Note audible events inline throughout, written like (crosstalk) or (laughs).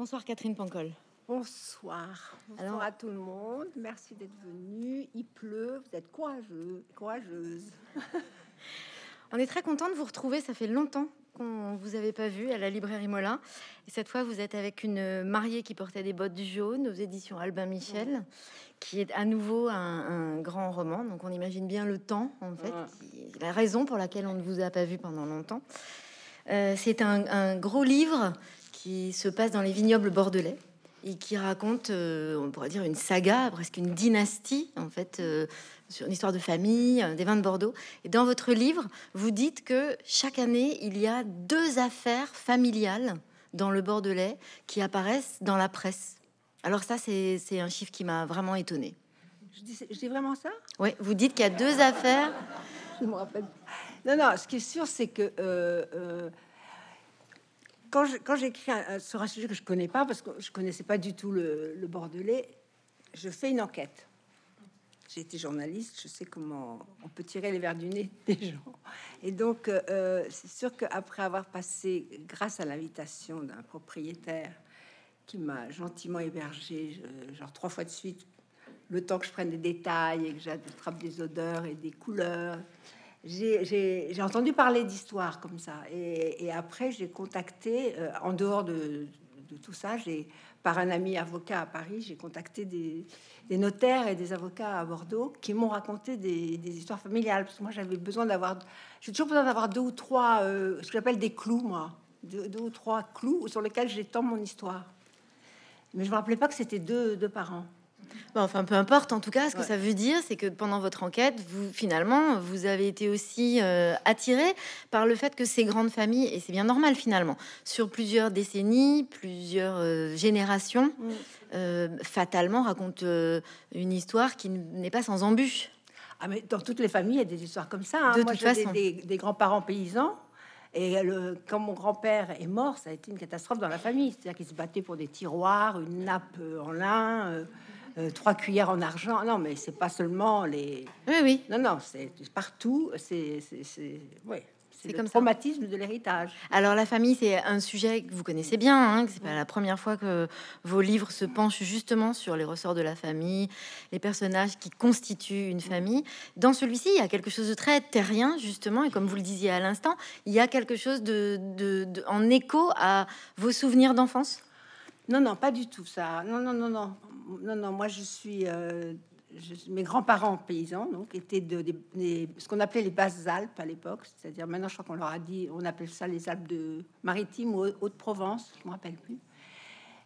Bonsoir Catherine Pancol. Bonsoir. Bonsoir à tout le monde. Merci d'être venu. Il pleut. Vous êtes courageux, courageuse. (laughs) On est très content de vous retrouver. Ça fait longtemps qu'on vous avait pas vu à la librairie Molin. Et cette fois, vous êtes avec une mariée qui portait des bottes jaunes aux éditions Albin Michel, qui est à nouveau un, grand roman. Donc on imagine bien le temps, en fait, la raison pour laquelle on ne vous a pas vu pendant longtemps. Euh, c'est un gros livre qui se passe dans les vignobles bordelais et qui raconte, euh, on pourrait dire, une saga, presque une dynastie, en fait, euh, sur une histoire de famille, euh, des vins de Bordeaux. Et dans votre livre, vous dites que chaque année, il y a deux affaires familiales dans le Bordelais qui apparaissent dans la presse. Alors ça, c'est un chiffre qui m'a vraiment étonné. Je dis, je dis, vraiment ça? Oui, vous dites qu'il y a deux affaires. je me rappelle. Non, non, ce qui est sûr, c'est que quand j'écris sur un sujet que je connais pas, parce que je connaissais pas du tout le, Bordelais, je fais une enquête. J'ai été journaliste, je sais comment on peut tirer les verres du nez (laughs) des gens. Et donc, euh, c'est sûr qu'après avoir passé, grâce à l'invitation d'un propriétaire qui m'a gentiment hébergé, genre trois fois de suite, le temps que je prenne des détails et que j'attrape des odeurs et des couleurs, j'ai entendu parler d'histoires comme ça. Et, après, j'ai contacté, euh, en dehors de, tout ça, par un ami avocat à Paris, j'ai contacté des, notaires et des avocats à Bordeaux qui m'ont raconté des, histoires familiales. Parce que moi, j'avais besoin d'avoir, j'ai toujours besoin d'avoir deux ou trois, euh, ce que j'appelle des clous, moi, deux, ou trois clous sur lesquels j'étends mon histoire. Mais je me rappelais pas que c'était deux parents enfin, peu importe. En tout cas, ce que ça veut dire, c'est que pendant votre enquête, vous finalement, vous avez été aussi euh, attiré par le fait que ces grandes familles, et c'est bien normal finalement, sur plusieurs décennies, plusieurs euh, générations, mm. euh, fatalement racontent une histoire qui n'est pas sans embûches. Ah, mais dans toutes les familles, il y a des histoires comme ça. Hein. De Moi, toute façon, des, des grands-parents paysans. Et le, quand mon grand-père est mort, ça a été une catastrophe dans la famille. C'est-à-dire qu'il se battait pour des tiroirs, une nappe en lin. Euh, trois cuillères en argent. Non, mais c'est pas seulement les. Oui, oui. Non, non, c'est partout. C'est, oui. C'est le traumatisme de l'héritage. Alors la famille, c'est un sujet que vous connaissez bien. Hein, c'est pas la première fois que vos livres se penchent justement sur les ressorts de la famille, les personnages qui constituent une famille. Dans celui-ci, il y a quelque chose de très terrien justement, et comme vous le disiez à l'instant, il y a quelque chose de, de en écho à vos souvenirs d'enfance? Non, non, pas du tout ça. Non, non, non, non non, non, moi je suis. Euh, mes grands-parents paysans, donc, étaient de, ce qu'on appelait les basses Alpes à l'époque, c'est-à-dire maintenant je crois qu'on leur a dit, on appelle ça les Alpes de maritimes ou Haute-Provence, je me rappelle plus.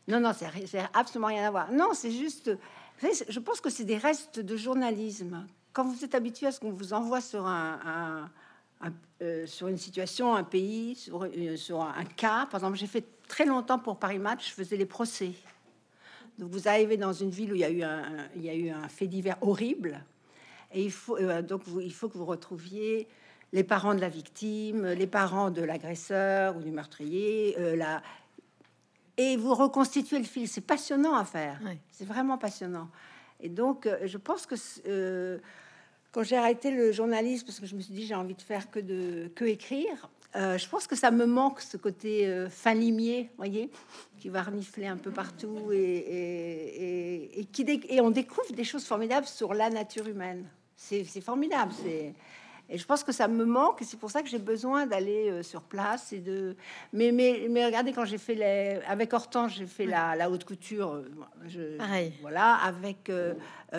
Non, non, c'est absolument rien à voir. Non, c'est juste. je pense que c'est des restes de journalisme. Quand vous êtes habitué à ce qu'on vous envoie sur un, euh, sur une situation, un pays, sur, euh, sur un cas. Par exemple, j'ai fait très longtemps pour Paris Match, je faisais les procès. Donc vous arrivez dans une ville où il y a eu un, il y a eu un fait divers horrible, et il faut euh, donc vous, il faut que vous retrouviez les parents de la victime, les parents de l'agresseur ou du meurtrier, la, et vous reconstituez le fil. C'est passionnant à faire. C'est vraiment passionnant. Et donc je pense que quand j'ai arrêté le journalisme parce que je me suis dit j'ai envie de faire que de que écrire, euh, je pense que ça me manque ce côté euh, fin limier, voyez, qui va renifler un peu partout et, et, et, qui et on découvre des choses formidables sur la nature humaine. C'est formidable. C'est et je pense que ça me manque. C'est pour ça que j'ai besoin d'aller euh, sur place et de. Mais, mais, mais regardez, quand j'ai fait les. Avec Hortense, j'ai fait la, la, haute couture. Euh, je... Pareil. Voilà. Avec euh,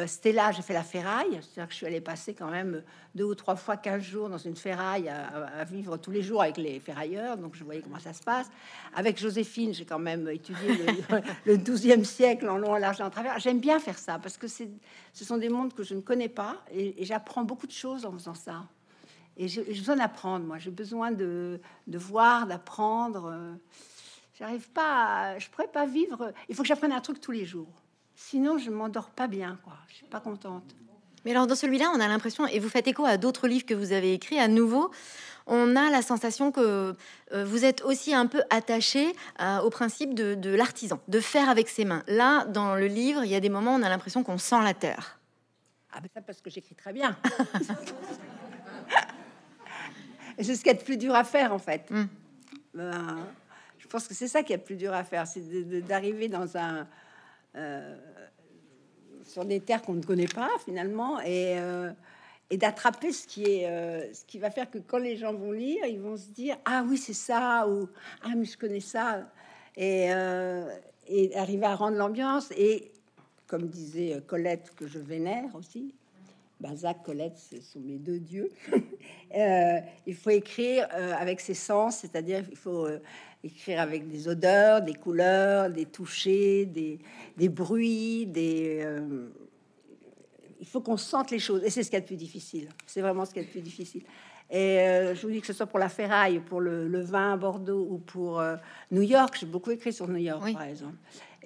Stella, j'ai fait la ferraille. C'est-à-dire que je suis allée passer quand même deux ou trois fois 15 jours dans une ferraille à, vivre tous les jours avec les ferrailleurs. Donc je voyais comment ça se passe. Avec Joséphine, j'ai quand même étudié le, (laughs) 12e siècle en long, en large et en travers. J'aime bien faire ça parce que ce sont des mondes que je ne connais pas et j'apprends beaucoup de choses en faisant ça. Et j'ai besoin d'apprendre, moi. J'ai besoin de, de voir, d'apprendre. J'arrive pas, à, je pourrais pas vivre. Il faut que j'apprenne un truc tous les jours. Sinon, je m'endors pas bien, quoi. Je suis pas contente. Mais alors, dans celui-là, on a l'impression, et vous faites écho à d'autres livres que vous avez écrits, à nouveau, on a la sensation que euh, vous êtes aussi un peu attaché euh, au principe de, de l'artisan, de faire avec ses mains. Là, dans le livre, il y a des moments où on a l'impression qu'on sent la terre. Ah ben ça parce que j'écris très bien. (laughs) c'est ce qui est plus dur à faire en fait. Hmm. Ben, je pense que c'est ça qui est plus dur à faire, c'est d'arriver dans un euh, sur des terres qu'on ne connaît pas finalement et, euh, et d'attraper ce qui est euh, ce qui va faire que quand les gens vont lire, ils vont se dire ah oui c'est ça ou ah mais je connais ça et, et arriver à rendre l'ambiance et comme disait Colette que je vénère aussi Balzac, Colette, ce sont mes deux dieux. (laughs) Euh, il faut écrire euh, avec ses sens, c'est-à-dire il faut euh, écrire avec des odeurs, des couleurs, des touchés, des, des bruits, des. il faut qu'on sente les choses, et c'est ce qui est le plus difficile. C'est vraiment ce qui est le plus difficile. Et je vous dis que ce soit pour la ferraille, pour le, vin à Bordeaux ou pour New York, j'ai beaucoup écrit sur New York, par exemple.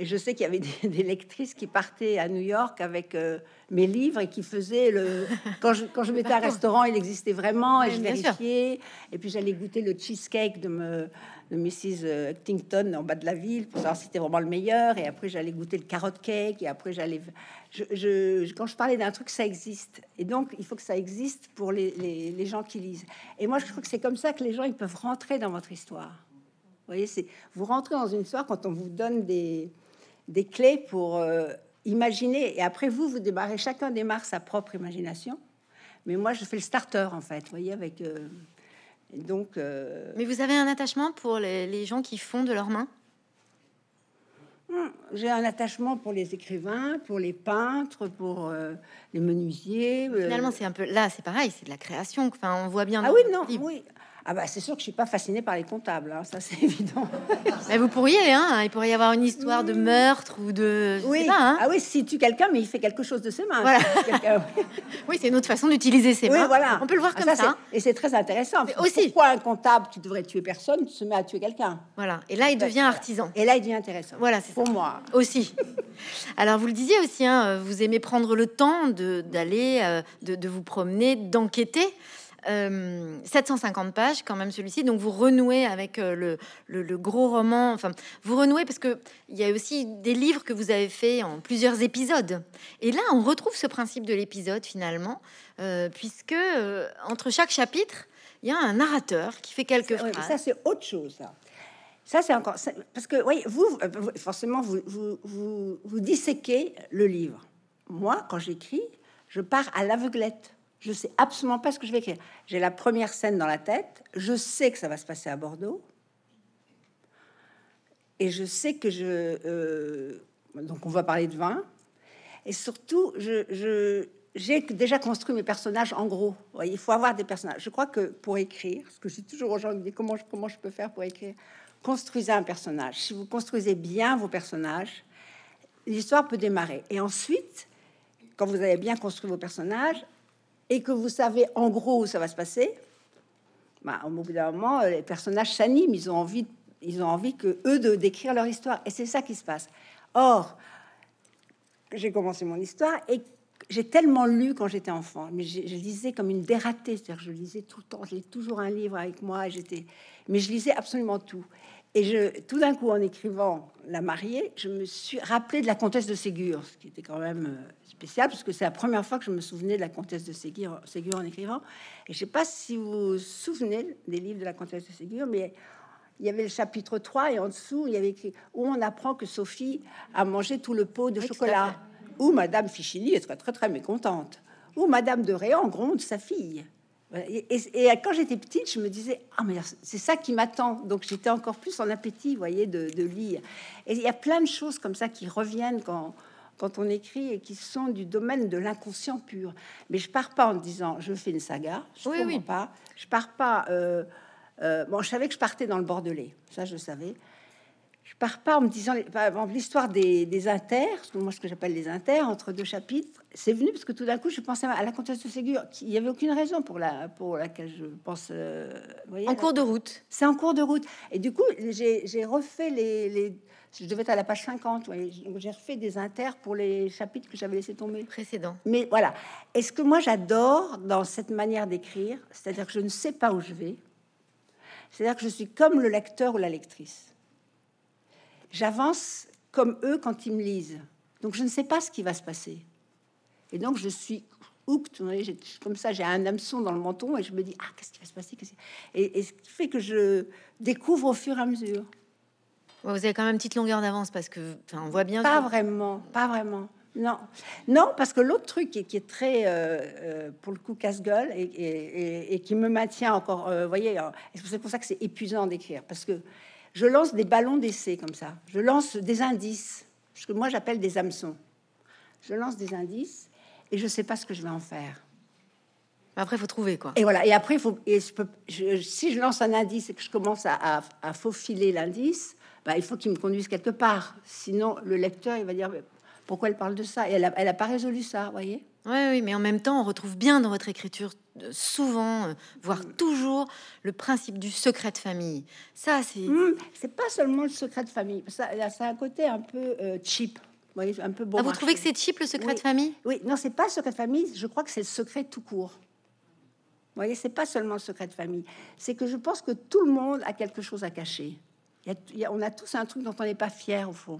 Et je sais qu'il y avait (laughs) des, lectrices qui partaient à New York avec euh, mes livres et qui faisaient le. (laughs) Quand je, quand je mettais un restaurant, il existait vraiment et je vérifiais. Et puis j'allais goûter le cheesecake de, me, de Mrs. Huntington en bas de la ville pour savoir si c'était vraiment le meilleur. Et après, j'allais goûter le carrot cake. Et après, j'allais. Je, quand je parlais d'un truc, ça existe. Et donc, il faut que ça existe pour les, les, les gens qui lisent. Et moi, je trouve que c'est comme ça que les gens ils peuvent rentrer dans votre histoire. Vous voyez, c'est vous rentrez dans une histoire quand on vous donne des des clés pour euh, imaginer. Et après, vous, vous démarrez, chacun démarre sa propre imagination. Mais moi, je fais le starter, en fait, vous voyez, avec... Euh, donc... Euh, Mais vous avez un attachement pour les, gens qui font de leurs mains? Hmm, j'ai un attachement pour les écrivains, pour les peintres, pour les menuisiers. Finalement, c'est un peu là, c'est pareil, c'est de la création. Enfin, on voit bien. Ah oui, non, oui. Ah bah c'est sûr que je suis pas fascinée par les comptables, hein, ça c'est (laughs) évident. mais vous pourriez, hein, il pourrait y avoir une histoire de meurtre ou de. oui. hein. Ah oui, si tue quelqu'un, mais il fait quelque chose de ses mains. Voilà. (laughs) oui, c'est une autre façon d'utiliser ses mains. Voilà. On peut le voir ah, comme ça. Et c'est très intéressant. aussi. Pourquoi un comptable qui devrait tuer personne se met à tuer quelqu'un? Voilà. Et là, il devient artisan. Et là, il devient intéressant. Voilà, c'est pour moi aussi. Alors vous le disiez aussi, hein, vous aimez prendre le temps de d'aller, euh, de, de vous promener, d'enquêter. 750 euh, pages quand même celui-ci. Donc vous renouez avec euh, le, gros roman. Enfin, vous renouez parce que il y a aussi des livres que vous avez fait en plusieurs épisodes. Et là, on retrouve ce principe de l'épisode finalement, euh, puisque entre chaque chapitre, il y a un narrateur qui fait quelques phrases. ça, c'est autre chose. Ça. c'est encore parce que oui, vous forcément vous, vous, vous, vous disséquez le livre. Moi, quand j'écris, je pars à l'aveuglette. Je sais absolument pas ce que je vais écrire. J'ai la première scène dans la tête. Je sais que ça va se passer à Bordeaux. Et je sais que je. Euh, donc, on va parler de vin. Et surtout, je, j'ai déjà construit mes personnages en gros. il faut avoir des personnages. Je crois que pour écrire, ce que dis toujours aux gens, je dis comment je, comment je peux faire pour écrire, construisez un personnage. Si vous construisez bien vos personnages, l'histoire peut démarrer. Et ensuite, quand vous avez bien construit vos personnages, et que vous savez en gros où ça va se passer, bah, au bout d'un moment, les personnages s'animent, ils ont envie, ils ont envie que eux de décrire leur histoire, et c'est ça qui se passe. Or, j'ai commencé mon histoire et j'ai tellement lu quand j'étais enfant, mais je, lisais comme une dératée, c'est-à-dire je lisais tout le temps, j'ai toujours un livre avec moi, j'étais, mais je lisais absolument tout. Et je, tout d'un coup, en écrivant La mariée, je me suis rappelé de la comtesse de Ségur, ce qui était quand même euh, spécial, parce que c'est la première fois que je me souvenais de la comtesse de Ségur, Ségur en écrivant. Et je sais pas si vous vous souvenez des livres de la comtesse de Ségur, mais il y avait le chapitre 3 et en dessous, il y avait écrit où on apprend que Sophie a mangé tout le pot de chocolat. Ou Madame Fichini est très, très, très mécontente. Ou Madame de Réan gronde sa fille. Et, quand j'étais petite, je me disais, ah, mais c'est ça qui m'attend. Donc j'étais encore plus en appétit, vous voyez, de, lire. Et il y a plein de choses comme ça qui reviennent quand, quand on écrit et qui sont du domaine de l'inconscient pur. Mais je pars pas en disant, je fais une saga. Je oui, oui. pas. Je pars pas. Euh, euh, bon, je savais que je partais dans le Bordelais. Ça, je savais je pars pas en me disant, l'histoire des, des inters, moi ce que j'appelle les inters, entre deux chapitres, c'est venu parce que tout d'un coup, je pensais à la comtesse de Ségur. Il n'y avait aucune raison pour, la, pour laquelle je pense. Euh, en cours de route. C'est en cours de route. Et du coup, j'ai refait les, les, Je devais être à la page 50. J'ai refait des inters pour les chapitres que j'avais laissé tomber. Précédent. Mais voilà. est ce que moi j'adore dans cette manière d'écrire, c'est-à-dire que je ne sais pas où je vais. C'est-à-dire que je suis comme le lecteur ou la lectrice j'avance comme eux quand ils me lisent. Donc je ne sais pas ce qui va se passer. Et donc je suis hooked, comme ça, j'ai un hameçon dans le menton et je me dis ah qu'est-ce qui va se passer et, et, ce qui fait que je découvre au fur et à mesure. Vous avez quand même une petite longueur d'avance parce que, enfin, on voit bien. Pas que- vraiment, pas vraiment. Non, non, parce que l'autre truc qui est, qui est très, euh, euh, pour le coup, casse-gueule et, et- et- et qui me maintient encore, euh, vous voyez, euh, c'est pour ça que c'est épuisant d'écrire, parce que je lance des ballons d'essai comme ça, je lance des indices, ce que moi j'appelle des hameçons. Je lance des indices et je sais pas ce que je vais en faire. Après, il faut trouver quoi. Et voilà. Et après, faut. Et je peux, je- si je lance un indice et que je commence à, à, à faufiler l'indice, bah, il faut qu'il me conduise quelque part. Sinon, le lecteur, il va dire pourquoi elle parle de ça? Et elle a, elle a pas résolu ça, voyez? Oui, oui, mais en même temps, on retrouve bien dans votre écriture euh, souvent, euh, voire toujours, le principe du secret de famille. Ça, c'est. Hum, C'est pas seulement le secret de famille. Ça, là, ça a un côté un peu euh, cheap. Vous voyez, un peu bon. Ah, vous trouvez que c'est cheap le secret Oui. de famille? Oui, non, c'est pas le secret de famille. Je crois que c'est le secret tout court. Vous voyez, c'est pas seulement le secret de famille. C'est que je pense que tout le monde a quelque chose à cacher. Il y a- il y a- on a tous un truc dont on n'est pas fier au fond.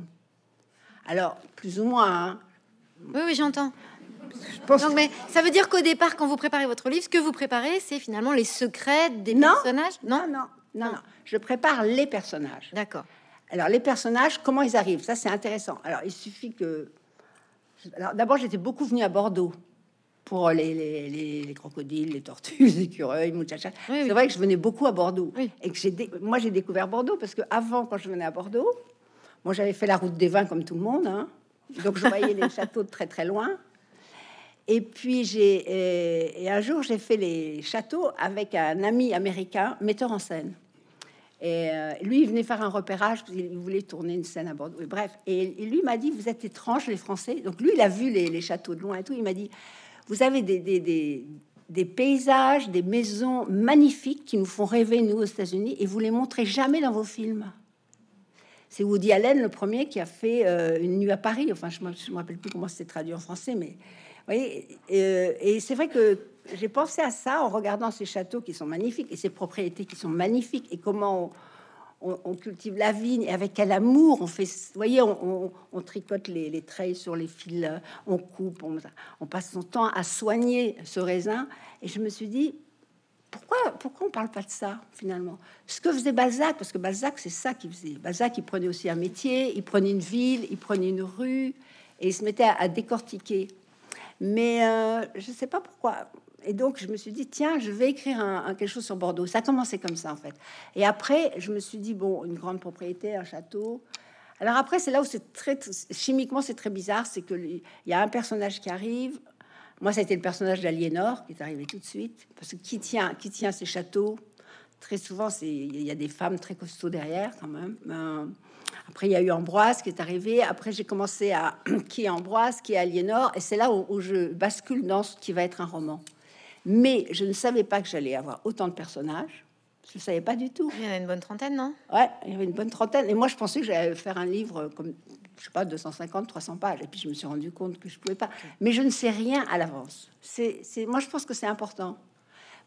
Alors, plus ou moins. hein. Oui, oui, j'entends. Je pense Donc, mais ça veut dire qu'au départ, quand vous préparez votre livre, ce que vous préparez, c'est finalement les secrets des Non. personnages non, non, non, non. Je prépare les personnages. D'accord. Alors, les personnages, comment ils arrivent? Ça, c'est intéressant. Alors, il suffit que. Alors, d'abord, j'étais beaucoup venue à Bordeaux pour les, les, les- les crocodiles, les tortues, (laughs) les écureuils, muchacha. Oui, oui. C'est vrai que je venais beaucoup à Bordeaux. Oui. Et que j'ai dé- moi, j'ai découvert Bordeaux parce que avant, quand je venais à Bordeaux, moi, j'avais fait la route des vins comme tout le monde. hein. Donc, je voyais les (laughs) châteaux de très, très loin. Et puis, j'ai. Et, et un jour, j'ai fait les châteaux avec un ami américain, metteur en scène. Et euh, lui, il venait faire un repérage qu'il voulait tourner une scène à Bordeaux. Et bref, et, lui m'a dit Vous êtes étranges, les Français. Donc, lui, il a vu les, châteaux de loin et tout. Il m'a dit Vous avez des, paysages, des maisons magnifiques qui nous font rêver, nous, aux États-Unis, et vous les montrez jamais dans vos films. C'est Woody Allen, le premier, qui a fait euh, Une nuit à Paris. Enfin, je ne me rappelle plus comment c'est traduit en français, mais voyez, et c'est vrai que j'ai pensé à ça en regardant ces châteaux qui sont magnifiques et ces propriétés qui sont magnifiques et comment on, cultive la vigne et avec quel amour on fait. Vous voyez, on, tricote les, les treilles sur les fils, on coupe, on, passe son temps à soigner ce raisin. Et je me suis dit, pourquoi, pourquoi on parle pas de ça finalement? Ce que faisait Balzac, parce que Balzac, c'est ça qu'il faisait. Balzac, il prenait aussi un métier, il prenait une ville, il prenait une rue, et il se mettait à décortiquer. Mais euh, je sais pas pourquoi. Et donc, je me suis dit, tiens, je vais écrire un, quelque chose sur Bordeaux. Ça a commencé comme ça, en fait. Et après, je me suis dit, bon, une grande propriété, un château. Alors après, c'est là où c'est très, chimiquement, c'est très bizarre. C'est que il y a un personnage qui arrive. Moi, ça a été le personnage d'Aliénor qui est arrivé tout de suite. Parce que qui tient, qui tient ces châteaux? Très souvent, il y a des femmes très costauds derrière, quand même. Euh, après, il y a eu Ambroise qui est arrivé. Après, j'ai commencé à (clears throat) qui est Ambroise, qui est Aliénor, et c'est là où, où je bascule dans ce qui va être un roman. Mais je ne savais pas que j'allais avoir autant de personnages. Je ne savais pas du tout. Il y en a une bonne trentaine, non? Ouais, il y avait une bonne trentaine. Et moi, je pensais que j'allais faire un livre comme, je sais pas, 250, 300 pages. Et puis, je me suis rendu compte que je pouvais pas. Mais je ne sais rien à l'avance. C'est, c'est, moi, je pense que c'est important.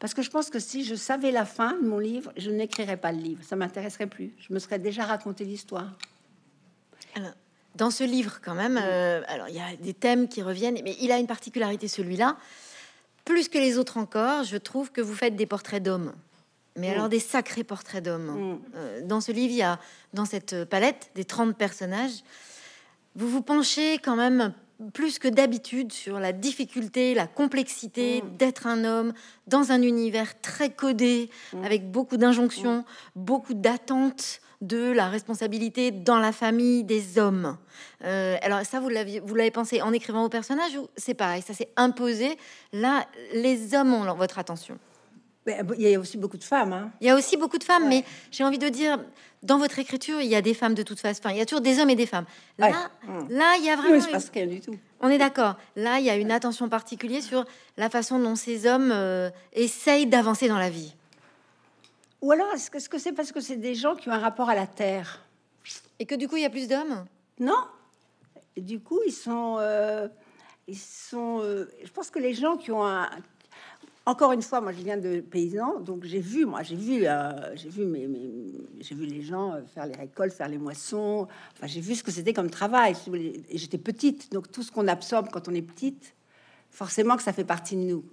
Parce que je pense que si je savais la fin de mon livre, je n'écrirais pas le livre. Ça m'intéresserait plus. Je me serais déjà raconté l'histoire. Alors, Dans ce livre, quand même, euh, alors il y a des thèmes qui reviennent, mais il a une particularité, celui-là. Plus que les autres encore, je trouve que vous faites des portraits d'hommes. Mais Mm. alors des sacrés portraits d'hommes. Mm. Euh, dans ce livre, il y a, dans cette palette des 30 personnages, vous vous penchez quand même plus que d'habitude sur la difficulté, la complexité Mm. d'être un homme dans un univers très codé, Mm. avec beaucoup d'injonctions, beaucoup d'attentes de la responsabilité dans la famille des hommes. Euh, alors ça, vous l'avez pensé en écrivant vos personnages ou c'est pareil, ça s'est imposé? Là, les hommes ont votre attention. Euh, il y a aussi beaucoup de femmes. Hein. Il y a aussi beaucoup de femmes, Ouais. mais j'ai envie de dire, dans votre écriture, il y a des femmes de toute façon. Enfin, il y a toujours des hommes et des femmes. Là, Ouais. Mm. là, il y a vraiment. une- passe rien du tout. On est d'accord. Là, il y a une attention particulière sur la façon dont ces hommes euh, essayent d'avancer dans la vie. Ou alors, est-ce que c'est parce que c'est des gens qui ont un rapport à la terre? Et que du coup, il y a plus d'hommes? Non. Et du coup, ils sont, euh, ils sont. euh, je pense que les gens qui ont un. Encore une fois, moi, je viens de paysans, donc j'ai vu, moi, j'ai vu, euh, j'ai vu, mes, j'ai vu les gens euh, faire les récoltes, faire les moissons. Enfin, j'ai vu ce que c'était comme travail. Et j'étais petite, donc tout ce qu'on absorbe quand on est petite, forcément que ça fait partie de nous.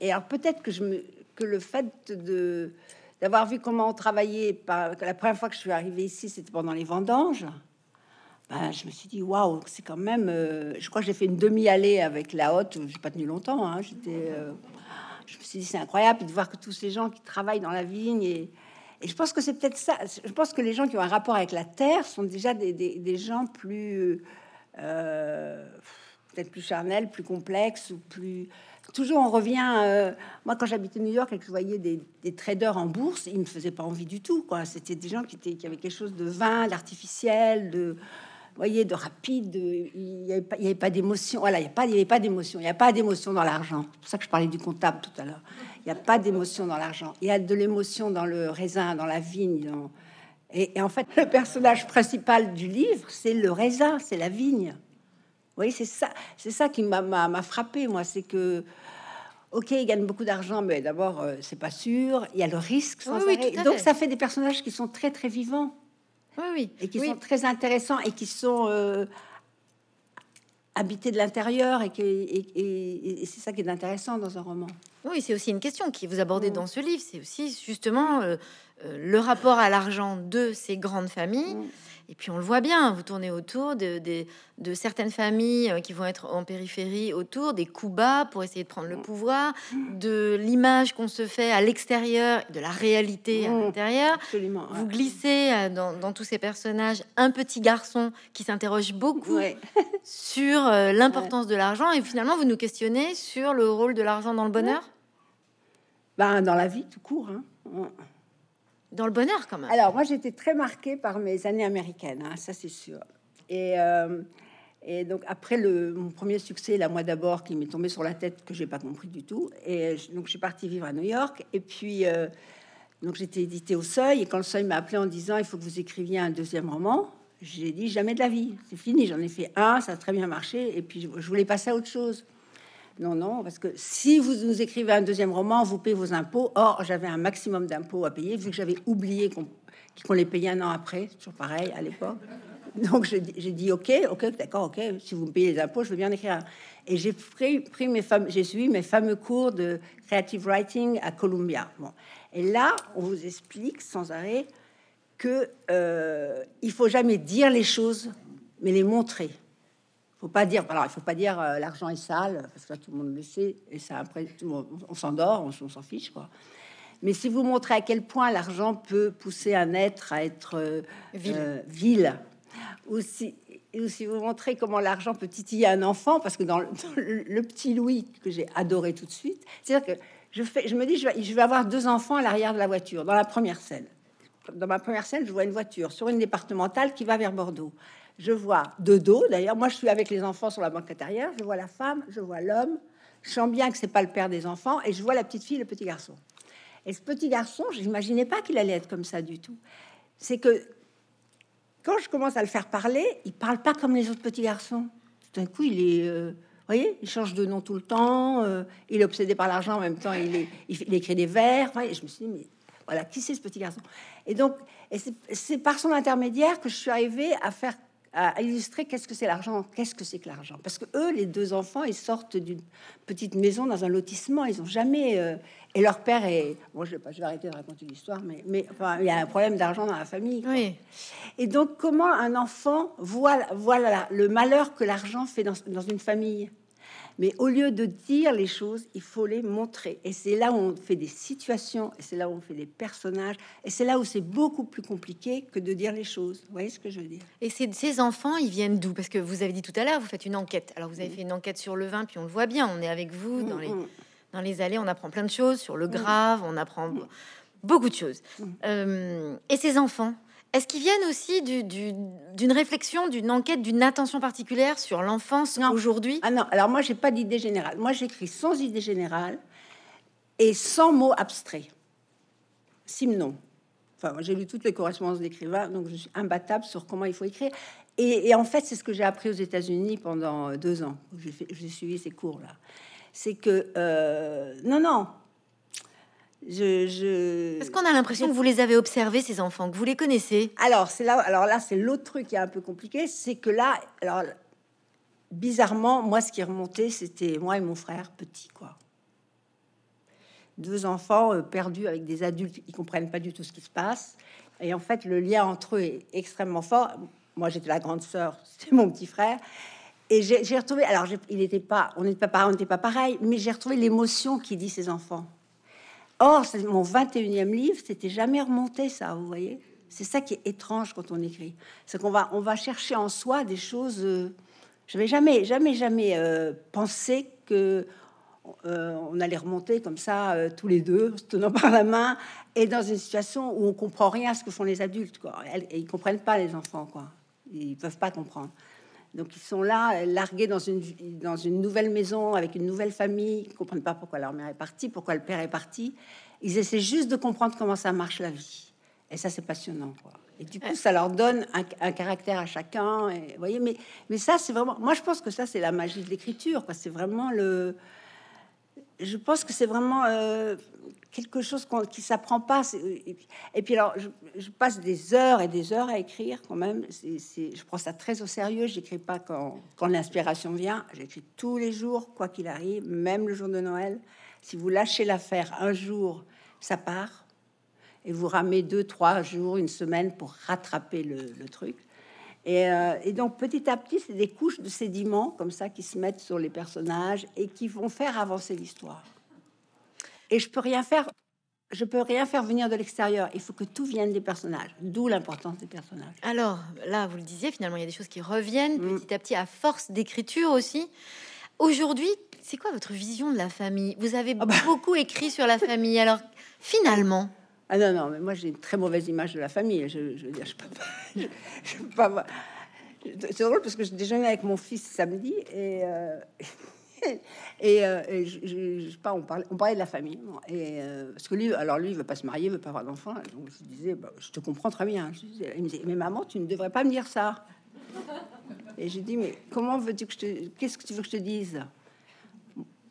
Et, alors peut-être que je me, que le fait de d'avoir vu comment on travaillait. Par, la première fois que je suis arrivée ici, c'était pendant les vendanges. Ben, je me suis dit, waouh, c'est quand même. euh, je crois que j'ai fait une demi-allée avec la haute. J'ai pas tenu longtemps. hein, J'étais. Je me suis dit, c'est incroyable de voir que tous ces gens qui travaillent dans la vigne et. Je pense que c'est peut-être ça. Je pense que les gens qui ont un rapport avec la terre sont déjà des, gens plus, euh, peut-être plus charnels, plus complexes ou plus. Toujours, on revient. euh, moi, quand j'habitais New York et que je voyais des, traders en bourse, ils me faisaient pas envie du tout. Quoi, c'était des gens qui étaient, qui avaient quelque chose de vain, d'artificiel, de, voyez, de rapide. de- il n'y avait pas, d'émotion. Voilà, il n'y avait pas d'émotion. Il n'y a pas d'émotion dans l'argent. C'est pour ça que je parlais du comptable tout à l'heure. Il n'y a pas d'émotion dans l'argent. Il y a de l'émotion dans le raisin, dans la vigne. dans- Et, et en fait, le personnage principal du livre, c'est le raisin, c'est la vigne. Vous voyez, c'est ça, c'est ça qui m'a- frappé, moi. C'est que, ok, il gagne beaucoup d'argent, mais d'abord, euh, c'est pas sûr. Il y a le risque. sans Oui, arrêt. Donc, fait. ça fait des personnages qui sont très, très vivants Oui, oui. et qui Oui. sont très intéressants et qui sont euh, habités de l'intérieur et, c'est ça qui est intéressant dans un roman. Oui, c'est aussi une question qui vous abordez Mm. dans ce livre. C'est aussi justement euh, le rapport à l'argent de ces grandes familles. Mm. Et puis on le voit bien, vous tournez autour de, de- de certaines familles euh, qui vont être en périphérie, autour des coups bas pour essayer de prendre le pouvoir, de l'image qu'on se fait à l'extérieur, de la réalité à Mm. l'intérieur. Absolument. Vous glissez euh, dans, dans tous ces personnages un petit garçon qui s'interroge beaucoup Ouais. (laughs) sur euh, l'importance de l'argent et finalement vous nous questionnez sur le rôle de l'argent dans le bonheur? Ben, dans la vie, tout court. hein. Dans le bonheur quand même. Alors, moi, j'étais très marquée par mes années américaines, hein, ça c'est sûr. Et, euh, et donc, après le, mon premier succès, La Moi d'abord, qui m'est tombé sur la tête, que j'ai pas compris du tout. Et donc, je suis partie vivre à New York. Et puis, euh, donc, j'étais éditée au Seuil. Et quand le Seuil m'a appelé en disant Il faut que vous écriviez un deuxième roman, j'ai dit Jamais de la vie. C'est fini. J'en ai fait un, ça a très bien marché. Et puis, je voulais passer à autre chose. Non, non, parce que si vous nous écrivez un deuxième roman, vous payez vos impôts. Or, j'avais un maximum d'impôts à payer, vu que j'avais oublié qu'on les payait un an après, toujours pareil à l'époque. (laughs) Donc, j'ai dit- OK, OK, d'accord, OK, si vous me payez les impôts, je veux bien en écrire un. Et j'ai pris, pris mes j'ai suivi mes fameux cours de creative writing à Columbia. Bon. Et là, on vous explique sans arrêt que euh, il faut jamais dire les choses, mais les montrer faut pas dire, alors il faut pas dire euh, l'argent est sale, parce que tout le monde le sait, et ça après tout le monde- on s'endort, on, on s'en fiche quoi. Mais si vous montrez à quel point l'argent peut pousser un être à être euh, Vil. euh, vil, ou si, ou si vous montrez comment l'argent peut titiller un enfant, parce que dans le, dans le- le petit Louis que j'ai adoré tout de suite, c'est-à-dire que je, fais, je me dis, je vais, je vais avoir deux enfants à l'arrière de la voiture, dans la première scène. Dans ma première scène, je vois une voiture sur une départementale qui va vers Bordeaux. Je vois de dos, d'ailleurs, moi je suis avec les enfants sur la banquette arrière, je vois la femme, je vois l'homme, je sens bien que c'est pas le père des enfants, et je vois la petite fille, le petit garçon. Et ce petit garçon, je n'imaginais pas qu'il allait être comme ça du tout. C'est que quand je commence à le faire parler, il parle pas comme les autres petits garçons. Tout d'un coup, il est, euh, voyez, il change de nom tout le temps. euh, il est obsédé par l'argent en même temps. Il, écrit des vers. Et je me suis dit, mais voilà, qui c'est ce petit garçon? Et donc, c'est par son intermédiaire que je suis arrivée à faire à illustrer qu'est-ce que c'est l'argent, qu'est-ce que c'est que l'argent. Parce que eux, les deux enfants, ils sortent d'une petite maison dans un lotissement, ils ont jamais. euh, et leur père est. Bon, je vais pas, je vais arrêter de raconter l'histoire, mais, mais enfin, il y a un problème d'argent dans la famille. quoi. Oui. Et donc, comment un enfant voit, voit la- le malheur que l'argent fait dans, dans une famille? Mais au lieu de dire les choses, il faut les montrer. Et c'est là où on fait des situations, et c'est là où on fait des personnages, et c'est là où c'est beaucoup plus compliqué que de dire les choses. Vous voyez ce que je veux dire? Et ces, ces enfants, ils viennent d'où? Parce que vous avez dit tout à l'heure, vous faites une enquête. Alors vous avez fait une enquête sur le vin, puis on le voit bien, on est avec vous dans les, Mm, dans les allées, on apprend plein de choses sur le grave, on apprend be- beaucoup de choses. Euh, et ces enfants, est-ce qu'ils viennent aussi du- du- d'une réflexion, d'une enquête, d'une attention particulière sur l'enfance aujourd'hui? Ah non, alors moi, j'ai pas d'idée générale. Moi, j'écris sans idée générale et sans mots abstraits. Simnon. Enfin, j'ai lu toutes les correspondances d'écrivains, donc je suis imbattable sur comment il faut écrire. Et, et en fait, c'est ce que j'ai appris aux États-Unis pendant deux ans. J'ai suivi ces cours-là. C'est que euh, non, non. Je, je... Est-ce qu'on a l'impression que vous les avez observés, ces enfants, que vous les connaissez? Alors, c'est là, alors là, c'est l'autre truc qui est un peu compliqué, c'est que là, alors bizarrement, moi, ce qui remontait, c'était moi et mon frère petit, quoi. deux enfants euh, perdus avec des adultes qui comprennent pas du tout ce qui se passe. Et en fait, le lien entre eux est extrêmement fort. Moi, j'étais la grande sœur, (laughs) c'était mon petit frère. Et j'ai retrouvé, alors il n'était pas, on n'était pas, on n'était pas pareil, mais j'ai retrouvé l'émotion qui dit ses enfants. Or, c'est mon 21e livre, c'était jamais remonté ça, vous voyez. C'est ça qui est étrange quand on écrit, c'est qu'on va, on va chercher en soi des choses. Euh, je n'avais jamais, jamais, jamais euh, pensé que euh, on allait remonter comme ça tous les deux, se tenant par la main, et dans une situation où on comprend rien à ce que font les adultes, quoi. Et ils comprennent pas les enfants, quoi. Ils peuvent pas comprendre. Donc ils sont là, largués dans une, dans une nouvelle maison, avec une nouvelle famille, ils comprennent pas pourquoi leur mère est partie, pourquoi le père est parti. Ils essaient juste de comprendre comment ça marche la vie. Et ça, c'est passionnant. Et du coup, ça leur donne un, caractère à chacun. Et, voyez, mais, mais ça, c'est vraiment. Moi, je pense que ça, c'est la magie de l'écriture. C'est vraiment le. Je pense que c'est vraiment euh, quelque chose qui s'apprend pas. Et puis, alors, je, passe des heures et des heures à écrire quand même. je prends ça très au sérieux. J'écris pas quand, quand l'inspiration vient. J'écris tous les jours, quoi qu'il arrive, même le jour de Noël. Si vous lâchez l'affaire un jour, ça part et vous ramez deux, trois jours, une semaine pour rattraper le, truc. Euh, et, donc petit à petit, c'est des couches de sédiments comme ça qui se mettent sur les personnages et qui vont faire avancer l'histoire. Et je peux rien faire. Je peux rien faire venir de l'extérieur. Il faut que tout vienne des personnages. D'où l'importance des personnages. Alors là, vous le disiez, finalement, il y a des choses qui reviennent mm. petit à petit à force d'écriture aussi. Aujourd'hui, c'est quoi votre vision de la famille? Vous avez ah bah. beaucoup écrit sur la famille. Alors finalement, ah non, non, mais moi j'ai une très mauvaise image de la famille. Je, je veux dire, je peux pas. (laughs) Je, peux pas c'est drôle parce que je déjeunais avec mon fils samedi et. Euh, (laughs) et, euh, je, sais pas, on parlait, on parlait de la famille. Et euh, parce que lui, alors lui, il veut pas se marier, il veut pas avoir d'enfant. Donc je disais, bah, je te comprends très bien. il me disait, mais maman, tu ne devrais pas me dire ça. Et j'ai dit, mais comment veux-tu que je te, qu'est-ce que tu veux que je te dise?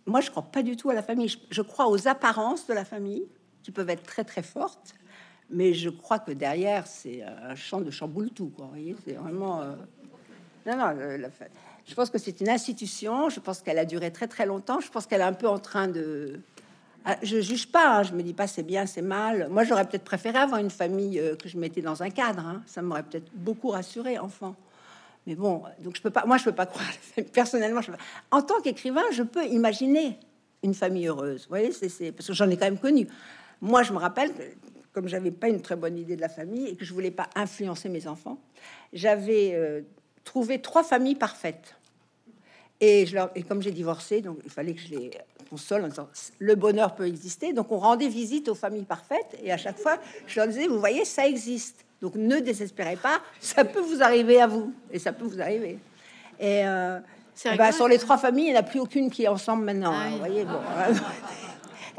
Moi, je crois pas du tout à la famille. je crois aux apparences de la famille qui peuvent être très très fortes, mais je crois que derrière c'est un champ de chamboule tout. Quoi, vous voyez, c'est vraiment. Euh, non, non. Je pense que c'est une institution. Je pense qu'elle a duré très très longtemps. Je pense qu'elle est un peu en train de. Ah, je juge pas. Hein. Je me dis pas c'est bien, c'est mal. Moi, j'aurais peut-être préféré avoir une famille euh, que je mettais dans un cadre. Hein. Ça m'aurait peut-être beaucoup rassuré, enfant. Mais bon, donc je peux pas. Moi, je peux pas (laughs) croire. Personnellement, en tant qu'écrivain, je peux imaginer une famille heureuse. Vous voyez, c'est parce que j'en ai quand même connu. Moi, je me rappelle que, comme j'avais pas une très bonne idée de la famille et que je voulais pas influencer mes enfants, j'avais euh, trouvé trois familles parfaites. Et, je leur, et comme j'ai divorcé, donc il fallait que je les console en disant le bonheur peut exister. Donc on rendait visite aux familles parfaites et à chaque fois, je leur disais vous voyez, ça existe. Donc ne désespérez pas, ça peut vous arriver à vous et ça peut vous arriver. Et euh, bah, sur les trois familles, il n'y en a plus aucune qui est ensemble maintenant. Ah hein, vous voyez, bon.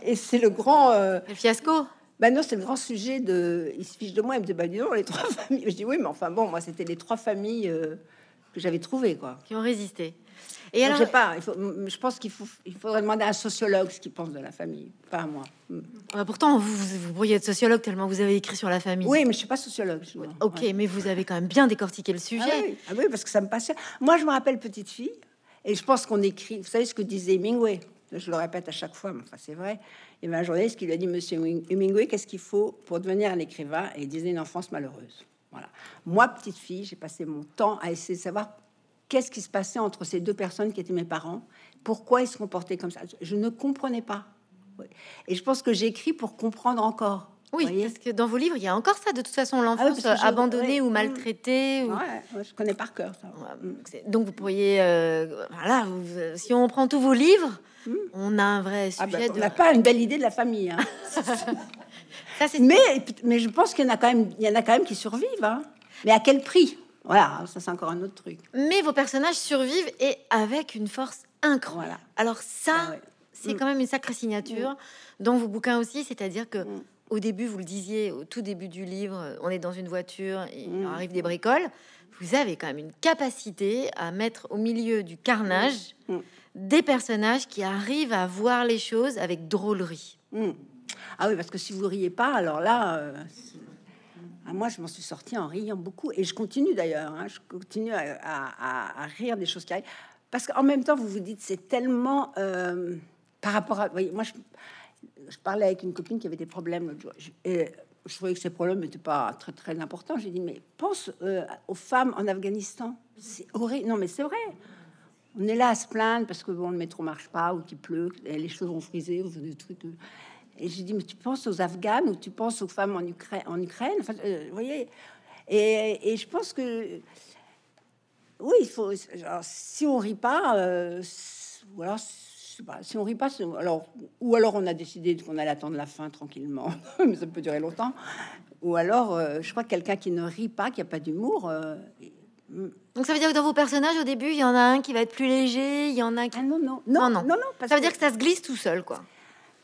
Et c'est le grand euh, fiasco. Ben non, c'est le grand sujet de. Il se fiche de moi, il me dit bah dis les trois (laughs) familles. Je dis oui, mais enfin bon, moi c'était les trois familles euh, que j'avais trouvées quoi. Qui ont résisté. Et alors, je sais pas. Il faut, je pense qu'il faut, il faudrait demander à un sociologue ce qu'il pense de la famille, pas à moi. Mm. Ah, pourtant, vous, vous, pourriez être sociologue tellement vous avez écrit sur la famille. Oui, mais je suis pas sociologue. ok, mais vous avez quand même bien décortiqué le sujet. Ah oui. Ah oui, parce que ça me passionne. Moi, je me rappelle petite fille, et je pense qu'on écrit. Vous savez ce que disait Hemingway? Je le répète à chaque fois, mais enfin, c'est vrai. Il y avait un journaliste qui lui a dit Monsieur Hemingway, qu'est-ce qu'il faut pour devenir un écrivain? Et il disait une enfance malheureuse. Voilà. Moi, petite fille, j'ai passé mon temps à essayer de savoir qu'est-ce qui se passait entre ces deux personnes qui étaient mes parents, pourquoi ils se comportaient comme ça? Je ne comprenais pas. Et je pense que j'écris pour comprendre encore. Oui, parce que dans vos livres, il y a encore ça, de toute façon, ah l'enfance abandonnée ou maltraitée. je connais par cœur ça. Donc vous pourriez, euh, voilà, si on prend tous vos livres. On a un vrai ah bah, sujet. on n'a pas une belle idée de la famille. Hein. (laughs) ça, mais, mais je pense qu'il y en a quand même, il y en a quand même qui survivent. Hein. Mais à quel prix? Voilà, ça c'est encore un autre truc. Mais vos personnages survivent et avec une force incroyable. Alors ça, ah c'est hmm. quand même une sacrée signature hmm. dans vos bouquins aussi, c'est-à-dire que au début, vous le disiez, au tout début du livre, on est dans une voiture, il mmh. arrive des bricoles. Vous avez quand même une capacité à mettre au milieu du carnage. Des personnages qui arrivent à voir les choses avec drôlerie. Ah oui, parce que si vous riez pas, alors là, euh, moi je m'en suis sortie en riant beaucoup et je continue d'ailleurs, hein, je continue à, rire des choses qui arrivent parce qu'en même temps vous vous dites c'est tellement euh, par rapport à, voyez, moi je, parlais avec une copine qui avait des problèmes l'autre jour. Et je trouvais que ces problèmes n'étaient pas très très importants. J'ai dit mais pense euh, aux femmes en Afghanistan. C'est horrible. Non mais c'est vrai. On est là à se plaindre parce que bon, le métro marche pas ou qu'il pleut, les choses ont frisé ou des trucs. euh. Et j'ai dit mais tu penses aux Afghanes ou tu penses aux femmes en Ukraine, en Ukraine? Enfin, euh, vous voyez? Et, et je pense que oui, il faut. genre, si on rit pas, euh, alors, si on rit pas, alors, ou alors on a décidé qu'on allait attendre la fin tranquillement, (laughs) mais ça peut durer longtemps. Ou alors, euh, je crois que quelqu'un qui ne rit pas, qui a pas d'humour. Donc ça veut dire que dans vos personnages, au début, il y en a un qui va être plus léger, il y en a qui... ah non, non, Non, non, non. non, non, parce Ça veut dire que ça se glisse tout seul, quoi.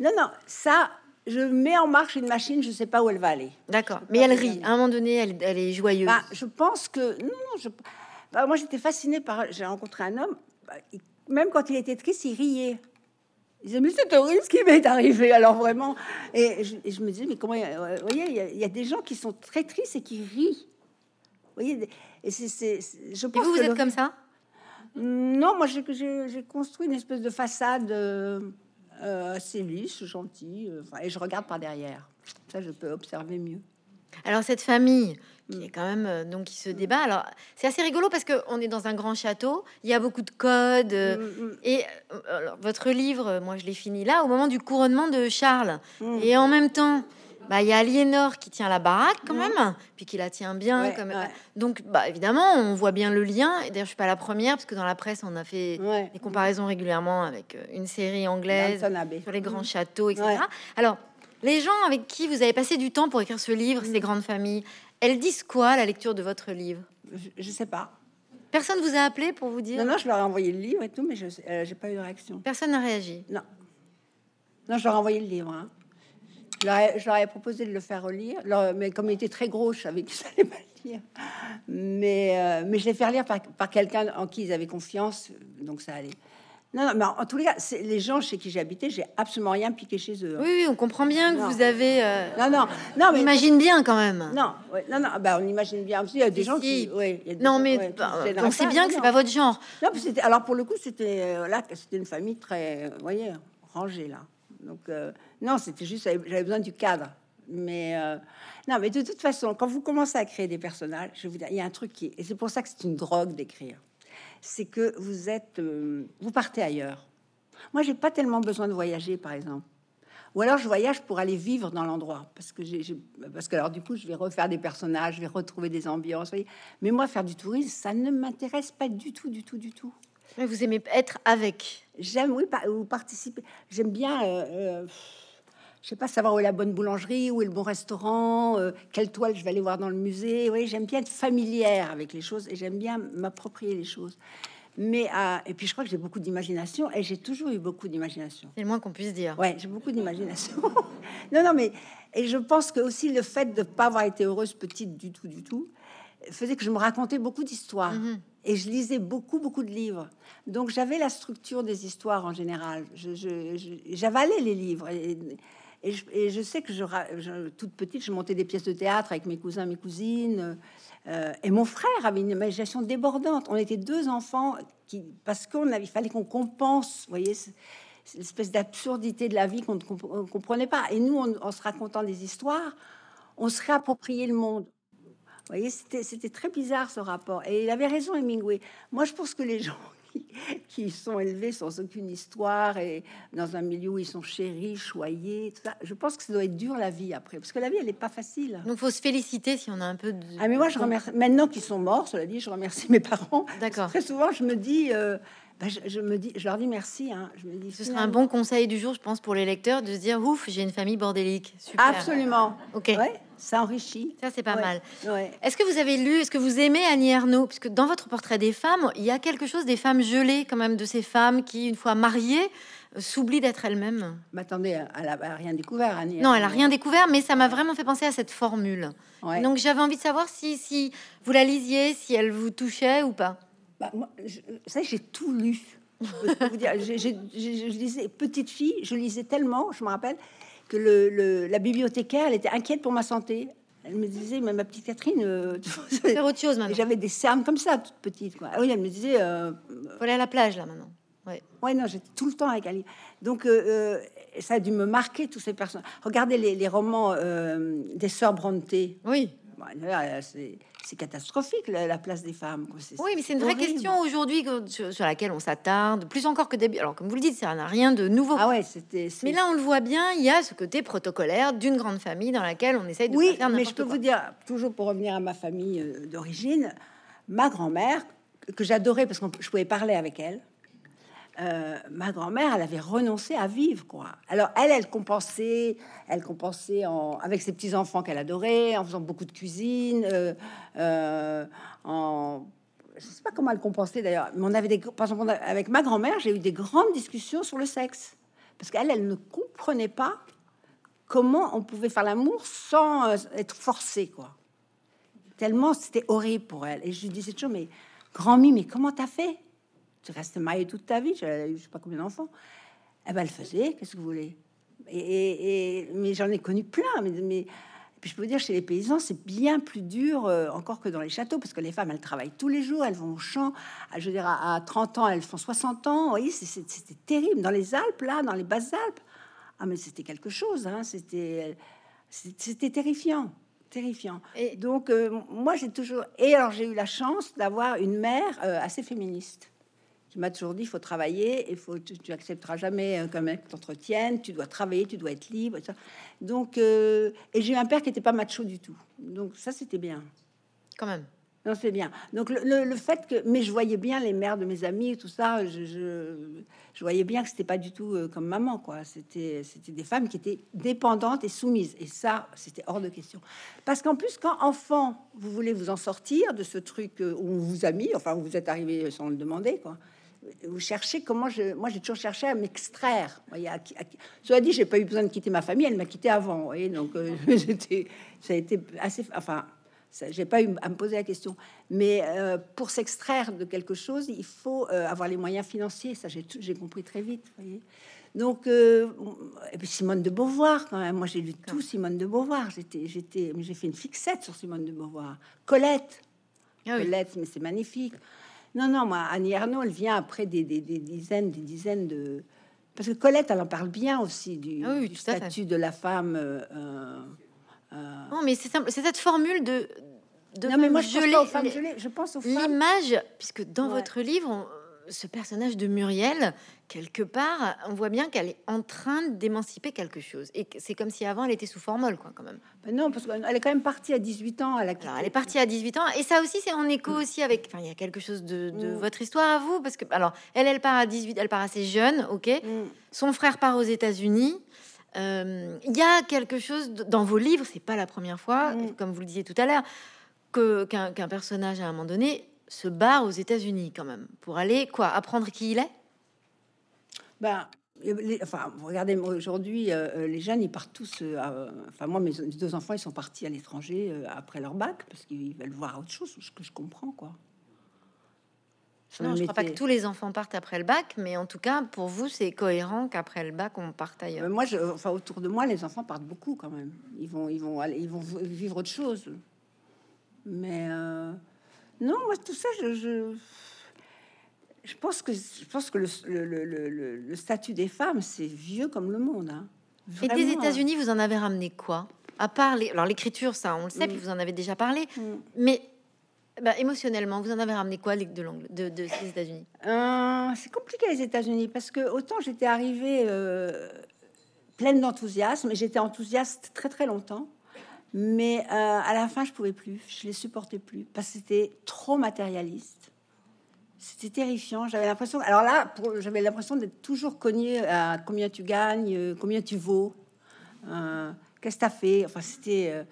non, non, ça, je mets en marche une machine, je sais pas où elle va aller. D'accord. Mais elle rit. À un moment donné, elle, elle est joyeuse. Bah, je pense que non, non, je, bah, moi j'étais fascinée par. J'ai rencontré un homme, bah, il- même quand il était triste, il riait. Il disait mais c'est horrible ce qui m'est arrivé. Alors vraiment, et je, et je me disais mais comment, euh, vous voyez, il y, a- il y a des gens qui sont très tristes et qui rient. Vous voyez, et c'est, je Et pense vous, vous que êtes le- comme ça? Non, moi j'ai, construit une espèce de façade euh, euh, assez lisse, gentille, euh, et je regarde par derrière. Ça, je peux observer mieux. Alors cette famille qui est quand même euh, donc qui se débat. Alors c'est assez rigolo parce que on est dans un grand château. Il y a beaucoup de codes. euh, Mm, mm, Et euh, alors, votre livre, moi je l'ai fini là au moment du couronnement de Charles. mm. Et en même temps, bah, il y a Aliénor qui tient la baraque quand même, puis qui la tient bien. Ouais, comme... ouais. Donc bah, évidemment, on voit bien le lien. Et d'ailleurs, je suis pas la première parce que dans la presse, on a fait Ouais. des comparaisons régulièrement avec euh, une série anglaise sur les grands châteaux, etc. Alors, les gens avec qui vous avez passé du temps pour écrire ce livre, Mm. ces grandes familles, elles disent quoi à la lecture de votre livre? Je, sais pas. Personne vous a appelé pour vous dire? Non, non, je leur ai envoyé le livre et tout, mais je n'ai pas eu de réaction. Personne n'a réagi? Non. Non, je leur ai envoyé le livre. hein. Je, leur ai, je leur ai proposé de le faire relire, leur- mais comme il était très gros, je savais qu'ils allaient pas le lire. Mais, euh, mais je l'ai fait lire par, par quelqu'un en qui ils avaient confiance, donc ça allait. Non, non, mais en, en tous les cas, c'est les gens chez qui j'ai habité, j'ai absolument rien piqué chez eux. hein. Oui, oui, on comprend bien que Non. vous avez. euh, Non, non, non, on mais imagine bien quand même. non, ouais, non, non, bah, on imagine bien aussi. Il y a des Si, gens si. qui, ouais, il y a des Non, gens- mais ouais, bah, on sait bien que c'est pas votre genre. Non, alors pour le coup, c'était euh, là, c'était une famille très, euh, vous voyez, rangée là. Donc euh, non, c'était juste j'avais besoin du cadre. Mais euh, non, mais de toute façon, quand vous commencez à créer des personnages, je vous dire, il y a un truc qui et c'est pour ça que c'est une drogue d'écrire, c'est que vous êtes, euh, vous partez ailleurs. Moi, j'ai pas tellement besoin de voyager, par exemple. Ou alors je voyage pour aller vivre dans l'endroit, parce que parce que alors du coup je vais refaire des personnages, je vais retrouver des ambiances. Mais moi faire du tourisme, ça ne m'intéresse pas du tout, du tout, du tout. Mais Vous aimez être avec. J'aime, oui, pa- ou participer. J'aime bien, euh, euh, je sais pas, savoir où est la bonne boulangerie, où est le bon restaurant, euh, quelle toile je vais aller voir dans le musée. Oui, j'aime bien être familière avec les choses et j'aime bien m'approprier les choses. Mais euh, et puis je crois que j'ai beaucoup d'imagination et j'ai toujours eu beaucoup d'imagination. C'est le moins qu'on puisse dire. Ouais, j'ai beaucoup d'imagination. (laughs) non, non, mais et je pense que aussi le fait de pas avoir été heureuse petite du tout, du tout, faisait que je me racontais beaucoup d'histoires Mhm. Et je lisais beaucoup, beaucoup de livres. Donc j'avais la structure des histoires en général. J'avalais les livres et, je, sais que je, je- toute petite, je montais des pièces de théâtre avec mes cousins, mes cousines. euh, et mon frère avait une imagination débordante. On était deux enfants qui, parce qu'on avait, fallait qu'on compense, voyez, l'espèce d'absurdité de la vie qu'on ne comprenait pas. Et nous, en se racontant des histoires, on se réappropriait le monde. Vous voyez, c'était, très bizarre ce rapport. Et il avait raison, Hemingway. Moi, je pense que les (laughs) gens qui, qui sont élevés sans aucune histoire et dans un milieu où ils sont chéris, choyés, tout ça, je pense que ça doit être dur la vie après. Parce que la vie, elle n'est pas facile. Donc faut se féliciter si on a un peu de. Ah, mais moi, je remercie. Maintenant qu'ils sont morts, cela dit, je remercie mes parents. D'accord. Très souvent, je me dis. euh, bah, je, je me dis, je leur dis merci. Hein. Je me dis, Ce serait un bon conseil du jour, je pense, pour les lecteurs, de se dire ouf, j'ai une famille bordélique. Super. Absolument. Ok. Ouais, ça enrichit. Ça c'est pas Ouais. mal. Ouais. Est-ce que vous avez lu, est-ce que vous aimez Annie Ernaux? Puisque dans votre portrait des femmes, il y a quelque chose des femmes gelées, quand même, de ces femmes qui, une fois mariées, euh, s'oublient d'être elles-mêmes. Mais attendez, elle a, elle a rien découvert, Annie. Non, elle a rien découvert, mais ça m'a vraiment fait penser à cette formule. Ouais. Donc j'avais envie de savoir si, si vous la lisiez, si elle vous touchait ou pas. Bah, moi, je, vous savez, j'ai tout lu. Je je lisais petite fille, je lisais tellement, je me rappelle que le, le- la bibliothécaire, elle était inquiète pour ma santé. Elle me disait, mais ma petite Catherine, euh, Faire autre chose maintenant. j'avais des cernes comme ça, toute petite. Quoi. Ah oui, elle me disait, euh, Faut aller à la plage là maintenant. Ouais. Ouais, non, j'étais tout le temps avec livre. Donc, euh, euh, ça a dû me marquer tous ces personnages. Regardez les, les romans euh, des sœurs Bronte. Oui. Bon, là, c'est catastrophique la, la place des femmes. quoi. Oui, mais c'est une vraie horrible. question aujourd'hui sur, sur laquelle on s'attarde, plus encore que d'habitude. Alors, comme vous le dites, ça n'a rien de nouveau. Ah ouais, c'était. mais là, on le voit bien, il y a ce côté protocolaire d'une grande famille dans laquelle on essaye de oui, faire mais je peux quoi. vous dire, toujours pour revenir à ma famille euh, d'origine, ma grand-mère, que j'adorais parce que je pouvais parler avec elle, euh, ma grand-mère, elle avait renoncé à vivre, quoi. Alors, elle, elle compensait, elle compensait en, avec ses petits-enfants qu'elle adorait, en faisant beaucoup de cuisine, euh, euh, en... Je sais pas comment elle compensait d'ailleurs, mais on avait des... Par exemple, avec ma grand-mère, j'ai eu des grandes discussions sur le sexe. Parce qu'elle, elle ne comprenait pas comment on pouvait faire l'amour sans être forcé, quoi. Tellement c'était horrible pour elle. Et je lui disais toujours, mais grand-mie, mais comment t'as fait? Tu restes mariée toute ta vie, j'ai eu je sais pas combien d'enfants. Eh ben, elle faisait, qu'est-ce que vous voulez? Et, et- et- Mais j'en ai connu plein. Mais, mais puis je peux vous dire, chez les paysans, c'est bien plus dur euh, encore que dans les châteaux, parce que les femmes, elles travaillent tous les jours, elles vont au champ. Je veux dire, à, à 30 ans, elles font 60 ans. Vous voyez, c'était terrible. Dans les Alpes, là, dans les Basses-Alpes, ah, mais c'était quelque chose. hein, C'était c'était terrifiant. Terrifiant. Et- Donc, euh, moi, j'ai toujours. Et alors, j'ai eu la chance d'avoir une mère euh, assez féministe qui m'a toujours dit il faut travailler, il faut, tu, tu accepteras jamais euh, qu'un mec t'entretienne, tu dois travailler, tu dois être libre. et ça. Donc, euh, et j'ai eu un père qui n'était pas macho du tout. Donc, ça, c'était bien. Quand même. Non, c'est bien. Donc le, le- le fait que, mais je voyais bien les mères de mes amis tout ça, je, je, je voyais bien que c'était pas du tout euh, comme maman, quoi. C'était, c'était des femmes qui étaient dépendantes et soumises, et ça, c'était hors de question. Parce qu'en plus, quand enfant, vous voulez vous en sortir de ce truc où on vous a mis, enfin, où vous êtes arrivé sans le demander, quoi. Vous cherchez comment je, moi j'ai toujours cherché à m'extraire. Cela dit, j'ai pas eu besoin de quitter ma famille, elle m'a quitté avant. Vous voyez, donc euh, (laughs) j'étais, ça a été assez, enfin, j'ai pas eu à me poser la question. Mais euh, pour s'extraire de quelque chose, il faut euh, avoir les moyens financiers. Ça, j'ai, compris très vite. vous voyez. Donc, euh, et puis Simone de Beauvoir, quand même. Moi, j'ai lu tout Simone de Beauvoir. J'étais, j'étais, j'ai fait une fixette sur Simone de Beauvoir. Colette, Ah oui. Colette, mais c'est magnifique. Non, non, moi, Annie Ernaux, elle vient après des, des- des dizaines, des dizaines de. Parce que Colette, elle en parle bien aussi du, Ah oui, du statut de la femme. euh, euh, euh, Non, mais c'est simple. C'est cette formule de. de non, mais moi, je pense aux femmes gelées, Je pense aux femmes. L'image, puisque dans Ouais. votre livre, on- ce personnage de Muriel, quelque part, on voit bien qu'elle est en train d'émanciper quelque chose. Et c'est comme si avant, elle était sous formol, quoi, quand même. Ben non, parce qu'elle est quand même partie à 18 ans. Elle, a Alors, elle est partie à 18 ans, et ça aussi, c'est en écho aussi avec. Enfin, il y a quelque chose de, de Mm. votre histoire à vous, parce que, alors, elle, elle part à 18, elle part assez jeune, ok. Mm. Son frère part aux États-Unis. Euh, Il y a quelque chose dans vos livres, c'est pas la première fois, Mm. comme vous le disiez tout à l'heure, qu'un personnage à un moment donné se barre aux États-Unis quand même pour aller quoi apprendre qui il est? Ben, les- enfin, regardez, aujourd'hui, euh, euh, les jeunes, ils partent tous. euh, à- enfin, moi, mes deux enfants, ils sont partis à l'étranger euh, après leur bac parce qu'ils veulent voir autre chose, ce que je comprends, quoi. Ça Non, je crois pas que tous les enfants partent après le bac, mais en tout cas pour vous c'est cohérent qu'après le bac on parte ailleurs. Euh, moi, je, enfin, autour de moi, les enfants partent beaucoup quand même. Ils vont, ils vont, aller, ils vont vivre autre chose. Mais euh, non, moi, tout ça, je, je, je pense que, je pense que le, le, le- statut des femmes, c'est vieux comme le monde. hein. Et des Vraiment, hein. États-Unis, vous en avez ramené quoi? À part les... alors l'écriture, ça on le sait, Mm. puis vous en avez déjà parlé, Mm. mais bah, émotionnellement, vous en avez ramené quoi de l'angle de, de ces États-Unis? Euh, c'est compliqué les États-Unis parce que autant j'étais arrivée euh, pleine d'enthousiasme et j'étais enthousiaste très très longtemps, mais euh, à la fin je pouvais plus, je les supportais plus parce que c'était trop matérialiste. C'était terrifiant. J'avais l'impression. Alors là, j'avais l'impression d'être toujours cogné à combien tu gagnes, euh, combien tu vaux, euh, qu'est-ce que tu as fait? Enfin, c'était.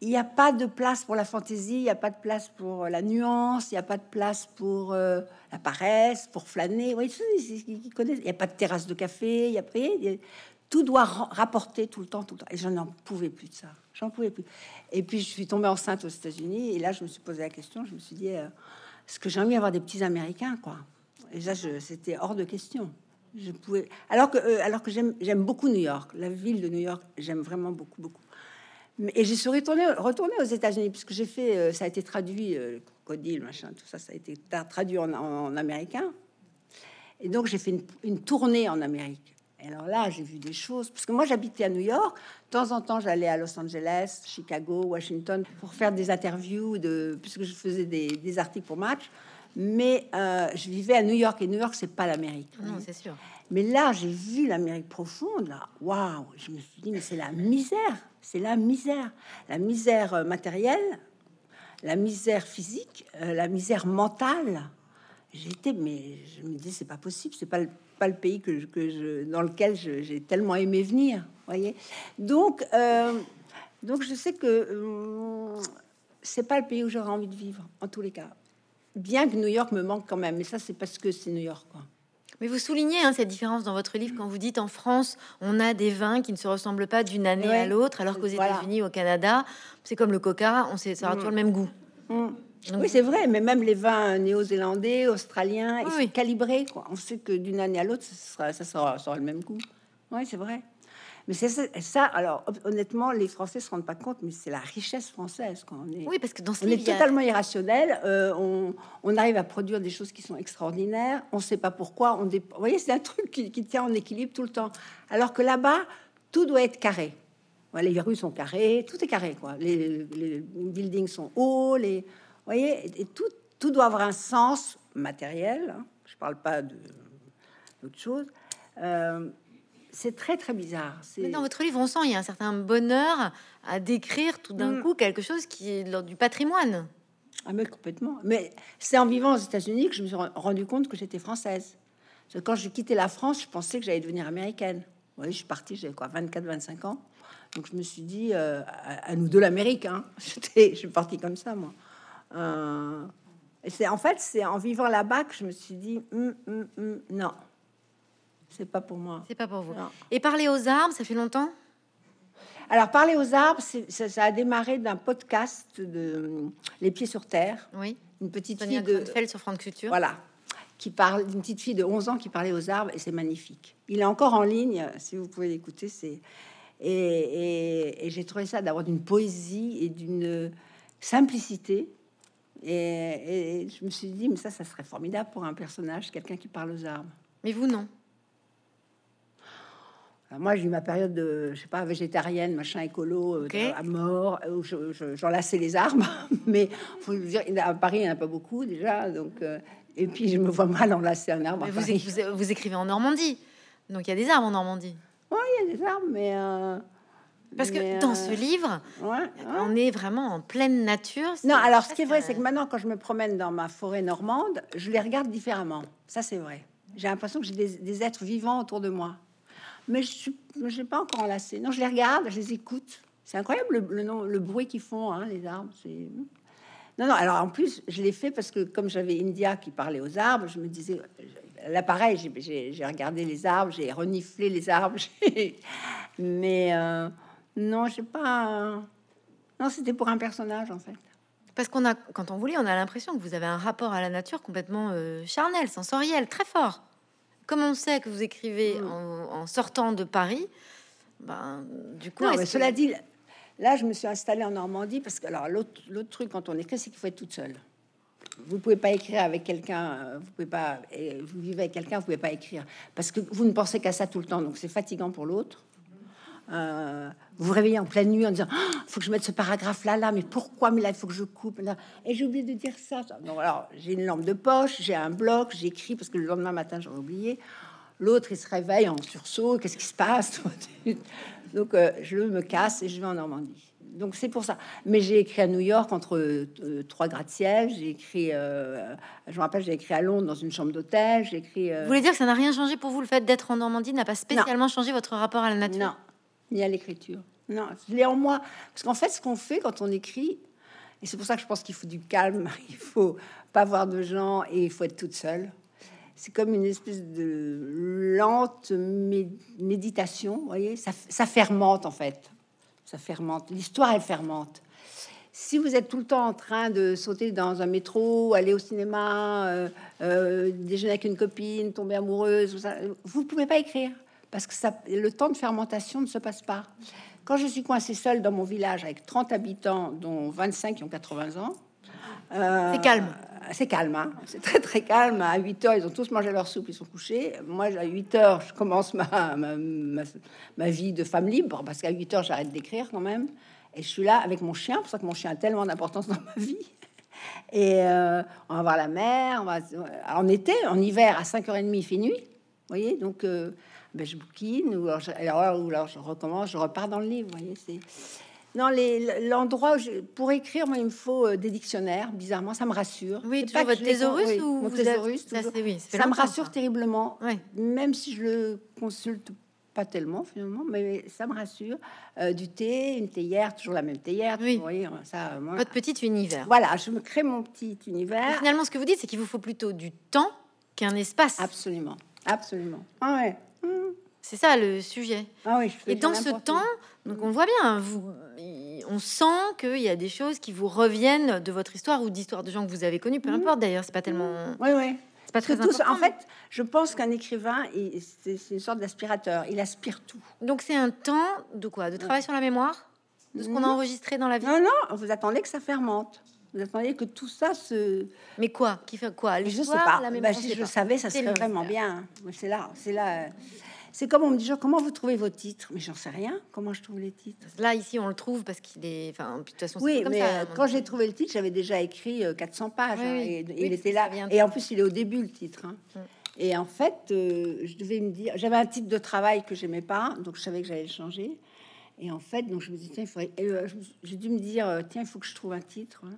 il n'y a pas de place pour la fantaisie, il n'y a pas de place pour la nuance, il n'y a pas de place pour la paresse, pour flâner. Oui. Il n'y a pas de terrasse de café, il y a- Tout doit ra- rapporter tout le temps, tout le temps. Et je n'en pouvais plus de ça. J'en pouvais plus. Et puis je suis tombée enceinte aux États-Unis. Et là, je me suis posé la question. Je me suis dit, euh, est-ce que j'ai envie d'avoir des petits Américains, quoi? Et là, je- c'était hors de question. Je pouvais. Alors que, euh, alors que j'aime, beaucoup New York, la ville de New York. J'aime vraiment beaucoup, beaucoup. Et j'y suis retournée, retournée aux États-Unis puisque j'ai fait, euh, ça a été traduit, le crocodile, machin, tout ça, ça a été tra- traduit en, américain. Et donc, j'ai fait une tournée en Amérique. Et alors là, j'ai vu des choses. Parce que moi, j'habitais à New York. De temps en temps, j'allais à Los Angeles, Chicago, Washington pour faire des interviews, de, puisque je faisais des, des articles pour Match. Mais euh, je vivais à New York. Et New York, c'est pas l'Amérique. Non, c'est sûr. Mais là, j'ai vu l'Amérique profonde. Là, waouh Je me suis dit, mais c'est la misère. C'est la misère. La misère euh, matérielle, la misère physique, euh, la misère mentale. J'étais, mais je me dis, c'est pas possible. C'est pas le, pas le pays que je, que je, dans lequel j'ai tellement aimé venir. Voyez. Donc, euh, donc je sais que hum, c'est pas le pays où j'aurais envie de vivre, en tous les cas. Bien que New York me manque quand même, mais ça, c'est parce que c'est New York. Quoi. Mais vous soulignez hein, cette différence dans votre livre quand vous dites en France, on a des vins qui ne se ressemblent pas d'une année Ouais. à l'autre, alors qu'aux Voilà. États-Unis, au Canada, c'est comme le coca, on sait, ça a Mm. toujours le même goût. Hum. Oui, c'est vrai, mais même les vins néo-zélandais, australiens, ils Oui, sont calibrés. Quoi. On sait que d'une année à l'autre, ça sera, ça sera, ça le même goût. Oui, c'est vrai. Mais c'est ça, ça, alors hon- honnêtement, les Français se rendent pas compte, mais c'est la richesse française. Quand on est, Oui, parce que dans ce on est livre, a- totalement irrationnel. euh, on, on arrive à produire des choses qui sont extraordinaires. On ne sait pas pourquoi. On dé- Vous voyez, c'est un truc qui, qui tient en équilibre tout le temps. Alors que là-bas, tout doit être carré. Ouais, les rues sont carrées, tout est carré. Quoi. Les, les buildings sont hauts. Les, voyez, et, tout, tout doit avoir un sens matériel. hein. Je ne parle pas d'autre chose. Euh, c'est très très bizarre. Mais dans votre livre, on sent il y a un certain bonheur à décrire tout d'un Mm. coup quelque chose qui est de du patrimoine. Ah mais complètement. Mais c'est en vivant aux États-Unis que je me suis ren- rendu compte que j'étais française. Parce que quand j'ai quitté la France, je pensais que j'allais devenir américaine. Vous voyez, je suis partie, j'avais quoi, 24-25 ans. Donc je me suis dit, euh, à, à nous deux l'Amérique. Hein. (laughs) Je suis partie comme ça, moi. Euh, c'est en fait, c'est en vivant là-bas que je me suis dit, Hum, hum, hum, non, c'est pas pour moi. C'est pas pour vous. Non. Et parler aux arbres, ça fait longtemps? Alors parler aux arbres, ça, ça a démarré d'un podcast de hum, Les Pieds sur Terre, Oui. une petite Sonia fille de sur France Culture. Voilà. Qui parle d'une petite fille de 11 ans qui parlait aux arbres et c'est magnifique. Il est encore en ligne, si vous pouvez l'écouter. C'est et, et- et j'ai trouvé ça d'avoir d'une poésie et d'une simplicité. Et, et je me suis dit, mais ça, ça serait formidable pour un personnage, quelqu'un qui parle aux arbres. Mais vous, non. Alors moi, j'ai eu ma période de, je sais pas, végétarienne, machin écolo, euh, à mort, où je- je- j'enlaçais les arbres. (laughs) Mais faut dire, à Paris, il n'y en a pas beaucoup déjà. Donc, euh, et puis, je me vois mal enlacer un arbre. Mais à vous, Paris. vous, vous écrivez en Normandie. Donc il y a des arbres en Normandie. Oui, il y a des arbres, mais. euh, Parce que mais, dans euh, ce livre, ouais, ouais. on est vraiment en pleine nature. Non, alors ce qui est vrai, c'est que maintenant, quand je me promène dans ma forêt normande, je les regarde différemment. Ça, c'est vrai. J'ai l'impression que j'ai des, des êtres vivants autour de moi. Mais je n'ai pas encore enlacé. Non, je les regarde, je les écoute. C'est incroyable le, le, nom- le bruit qu'ils font, hein, les arbres. C'est... Non, non, alors en plus, je l'ai fait parce que comme j'avais India qui parlait aux arbres, je me disais, là pareil, j'ai- j'ai j'ai regardé les arbres, j'ai reniflé les arbres, (laughs) j'ai- mais euh, non, je sais pas. Non, c'était pour un personnage en fait. Parce qu'on a, quand on vous lit, on a l'impression que vous avez un rapport à la nature complètement euh, charnel, sensoriel, très fort. Comme on sait que vous écrivez Mm. en, en sortant de Paris, ben, du coup, Non, mais que- cela dit, là, je me suis installée en Normandie parce que alors l'autre l'autre truc quand on écrit, c'est qu'il faut être toute seule. Vous pouvez pas écrire avec quelqu'un, euh, vous pouvez pas, vous vivez avec quelqu'un, vous pouvez pas écrire parce que vous ne pensez qu'à ça tout le temps, donc c'est fatigant pour l'autre. Euh, vous vous réveillez en pleine nuit en disant Ah, faut que je mette ce paragraphe là là mais pourquoi mais là il faut que je coupe là. et j'ai oublié de dire ça. Donc alors j'ai une lampe de poche j'ai un bloc j'écris parce que le lendemain matin j'aurais oublié. L'autre il se réveille en sursaut qu'est-ce qui se passe? (laughs) Donc euh, je me casse et je vais en Normandie. Donc c'est pour ça. Mais j'ai écrit à New York entre euh, trois gratte-ciel j'ai écrit euh, je me rappelle j'ai écrit à Londres dans une chambre d'hôtel j'ai écrit euh, Vous voulez dire que ça n'a rien changé pour vous Le fait d'être en Normandie n'a pas spécialement changé votre rapport à la nature? Non, ni à l'écriture. Non, je l'ai en moi. Parce qu'en fait, ce qu'on fait quand on écrit, et c'est pour ça que je pense qu'il faut du calme, (laughs) il faut pas voir de gens et il faut être toute seule. C'est comme une espèce de lente mé- méditation, vous voyez, ça, fermente en fait. Ça fermente. L'histoire, elle fermente. Si vous êtes tout le temps en train de sauter dans un métro, aller au cinéma, euh, euh, déjeuner avec une copine, tomber amoureuse, vous pouvez pas écrire parce que ça, le temps de fermentation ne se passe pas. Quand je suis coincée seule dans mon village avec 30 habitants, dont 25 qui ont 80 ans, Euh, C'est calme. C'est calme, hein. c'est très très calme. À 8 heures, ils ont tous mangé leur soupe, ils sont couchés. Moi, à 8 heures, je commence ma, ma, ma- ma vie de femme libre, parce qu'à 8 heures, j'arrête d'écrire quand même. Et je suis là avec mon chien, pour ça que mon chien a tellement d'importance dans ma vie. Et euh, on va voir la mer, on va en été, en hiver, à 5h30, il fait nuit. Vous voyez, donc euh, ben, je bouquine, ou alors, je, alors- ou alors je recommence, je repars dans le livre. Vous voyez, c'est. Non, les- l'endroit où je- pour écrire, moi, il me faut euh, des dictionnaires. Bizarrement, ça me rassure. Oui, toujours votre thésaurus oui, ou mon thésaurus, ça, oui, ça me rassure ça. terriblement, même si je le consulte pas tellement finalement, mais ça me rassure. Euh, du thé, une théière, toujours la même théière. Oui. Vous voyez, ça, moi- Votre petit univers. Voilà, je me crée mon petit univers. Finalement, ce que vous dites, c'est qu'il vous faut plutôt du temps qu'un espace. Absolument, absolument. Ah ouais. Mmh. C'est ça le sujet. Ah oui, je Et dans ce temps, donc on voit bien, vous, on sent qu'il y a des choses qui vous reviennent de votre histoire ou d'histoire de gens que vous avez connus, peu importe d'ailleurs, c'est pas tellement, Oui, oui. c'est pas très tout important. en fait, je pense qu'un écrivain, c'est une sorte d'aspirateur. Il aspire tout. Donc c'est un temps de quoi? De travail sur la mémoire? De ce qu'on a enregistré dans la vie? Non, non, vous attendez que ça fermente. Vous attendez que tout ça se. Mais quoi Qui fait quoi Je sais L'histoire, pas. la Bah, si je le savais, ça serait vraiment bien. C'est là, c'est là. euh, C'est comme on me dit genre, comment vous trouvez vos titres? Mais j'en sais rien. Comment je trouve les titres Là, ici, on le trouve parce qu'il est. Enfin, de toute façon, Oui, comme mais ça. euh, quand j'ai trouvé le titre, j'avais déjà écrit euh, 400 pages. Oui, hein, oui. et, Oui, il était là. Et en plus, il est au début le titre. hein. Mm. Et en fait, euh, je devais me dire, j'avais un titre de travail que j'aimais pas, donc je savais que j'allais le changer. Et en fait, donc je me dis tiens, il faudrait. euh, j'ai dû me dire euh, tiens, il faut que je trouve un titre. hein.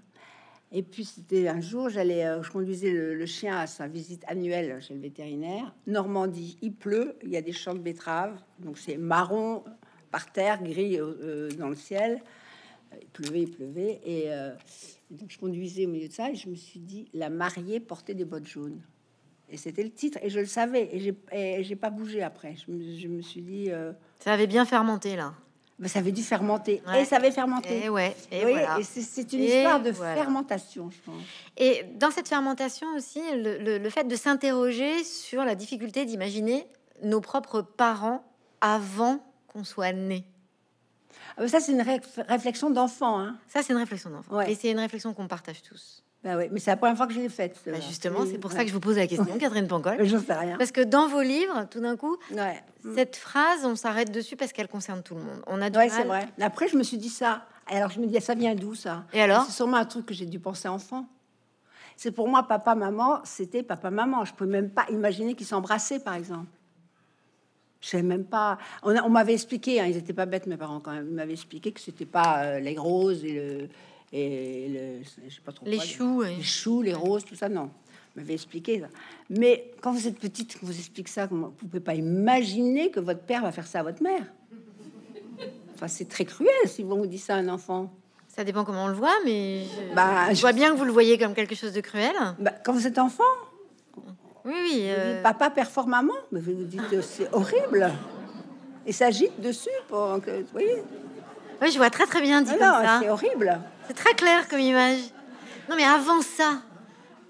Et puis c'était un jour, j'allais, euh, je conduisais le, chien à sa visite annuelle chez le vétérinaire. Normandie, il pleut, il y a des champs de betteraves, donc c'est marron par terre, gris euh, euh, dans le ciel. Il pleuvait, il pleuvait, et, donc je conduisais au milieu de ça, et je me suis dit la mariée portait des bottes jaunes. Et c'était le titre, et je le savais, et j'ai, pas bougé après. Je me, suis dit, Ça avait bien fermenté là. Ça avait dû fermenter, Ouais. et ça avait fermenté. Et ouais. Et voilà. et c'est, une Et histoire de voilà. fermentation, je pense. Et dans cette fermentation aussi, le, le- le fait de s'interroger sur la difficulté d'imaginer nos propres parents avant qu'on soit né. Ah, bah, ça, c'est une réf- réflexion d'enfant. Hein. Ça, c'est une réflexion d'enfant. Ouais. Et c'est une réflexion qu'on partage tous. Bah ouais, mais c'est la première fois que je l'ai faite. Bah, justement, Oui, c'est pour ouais. ça que je vous pose la question, Catherine Pancol. J'en sais rien. Parce que dans vos livres, tout d'un coup, Ouais, cette phrase, on s'arrête dessus parce qu'elle concerne tout le monde. On a ouais c'est vrai. Après, je me suis dit ça. Alors, je me dis, ça vient d'où ça? Et alors? C'est sûrement un truc que j'ai dû penser enfant. C'est pour moi, papa, maman, c'était papa, maman. Je peux même pas imaginer qu'ils s'embrassaient, par exemple. Je sais même pas. On, m'avait expliqué, hein, ils étaient pas bêtes, mes parents, quand même. Ils m'avaient expliqué que c'était pas euh, les roses et le. Et le je sais pas trop Les quoi, choux. les choux, les roses, tout ça, non. M'avez expliqué ça. Mais quand vous êtes petite, qu'on vous explique ça, vous pouvez pas imaginer que votre père va faire ça à votre mère. Enfin, c'est très cruel si on vous dit ça à un enfant. Ça dépend comment on le voit, mais je, Bah, je vois bien que vous le voyez comme quelque chose de cruel. Bah, quand vous êtes enfant, Oui, oui. vous euh, dites papa performe maman, mais vous vous dites euh, c'est horrible. Et s'agite dessus pour que vous voyez. oui, je vois très très bien dit comme non, ça. c'est horrible. C'est très clair comme image. Non, mais avant ça,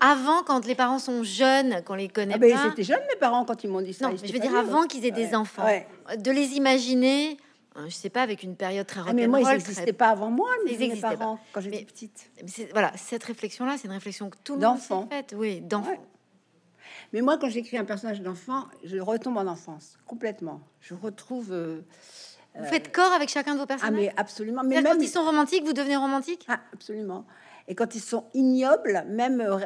avant quand les parents sont jeunes, qu'on les connaît Ah ben, pas. ils étaient jeunes mes parents quand ils m'ont dit ça. Non, mais je veux dire vieux. avant qu'ils aient des enfants, ouais. de les imaginer. euh, Je sais pas avec une période très Ah, mais moi ils rock'n'roll, très- n'existaient pas avant moi, Ils mes, parents quand j'étais Mais- petite. Mais c'est- Voilà, cette réflexion-là, c'est une réflexion que tout le monde s'est faite. Oui, d'enfant. Ouais. Mais moi, quand j'écris un personnage d'enfant, je retombe en enfance complètement. Je retrouve. euh, Vous faites corps avec chacun de vos ah personnages. mais absolument. Mais même quand ils sont romantiques, vous devenez romantique. Ah, absolument. Et quand ils sont ignobles, même euh,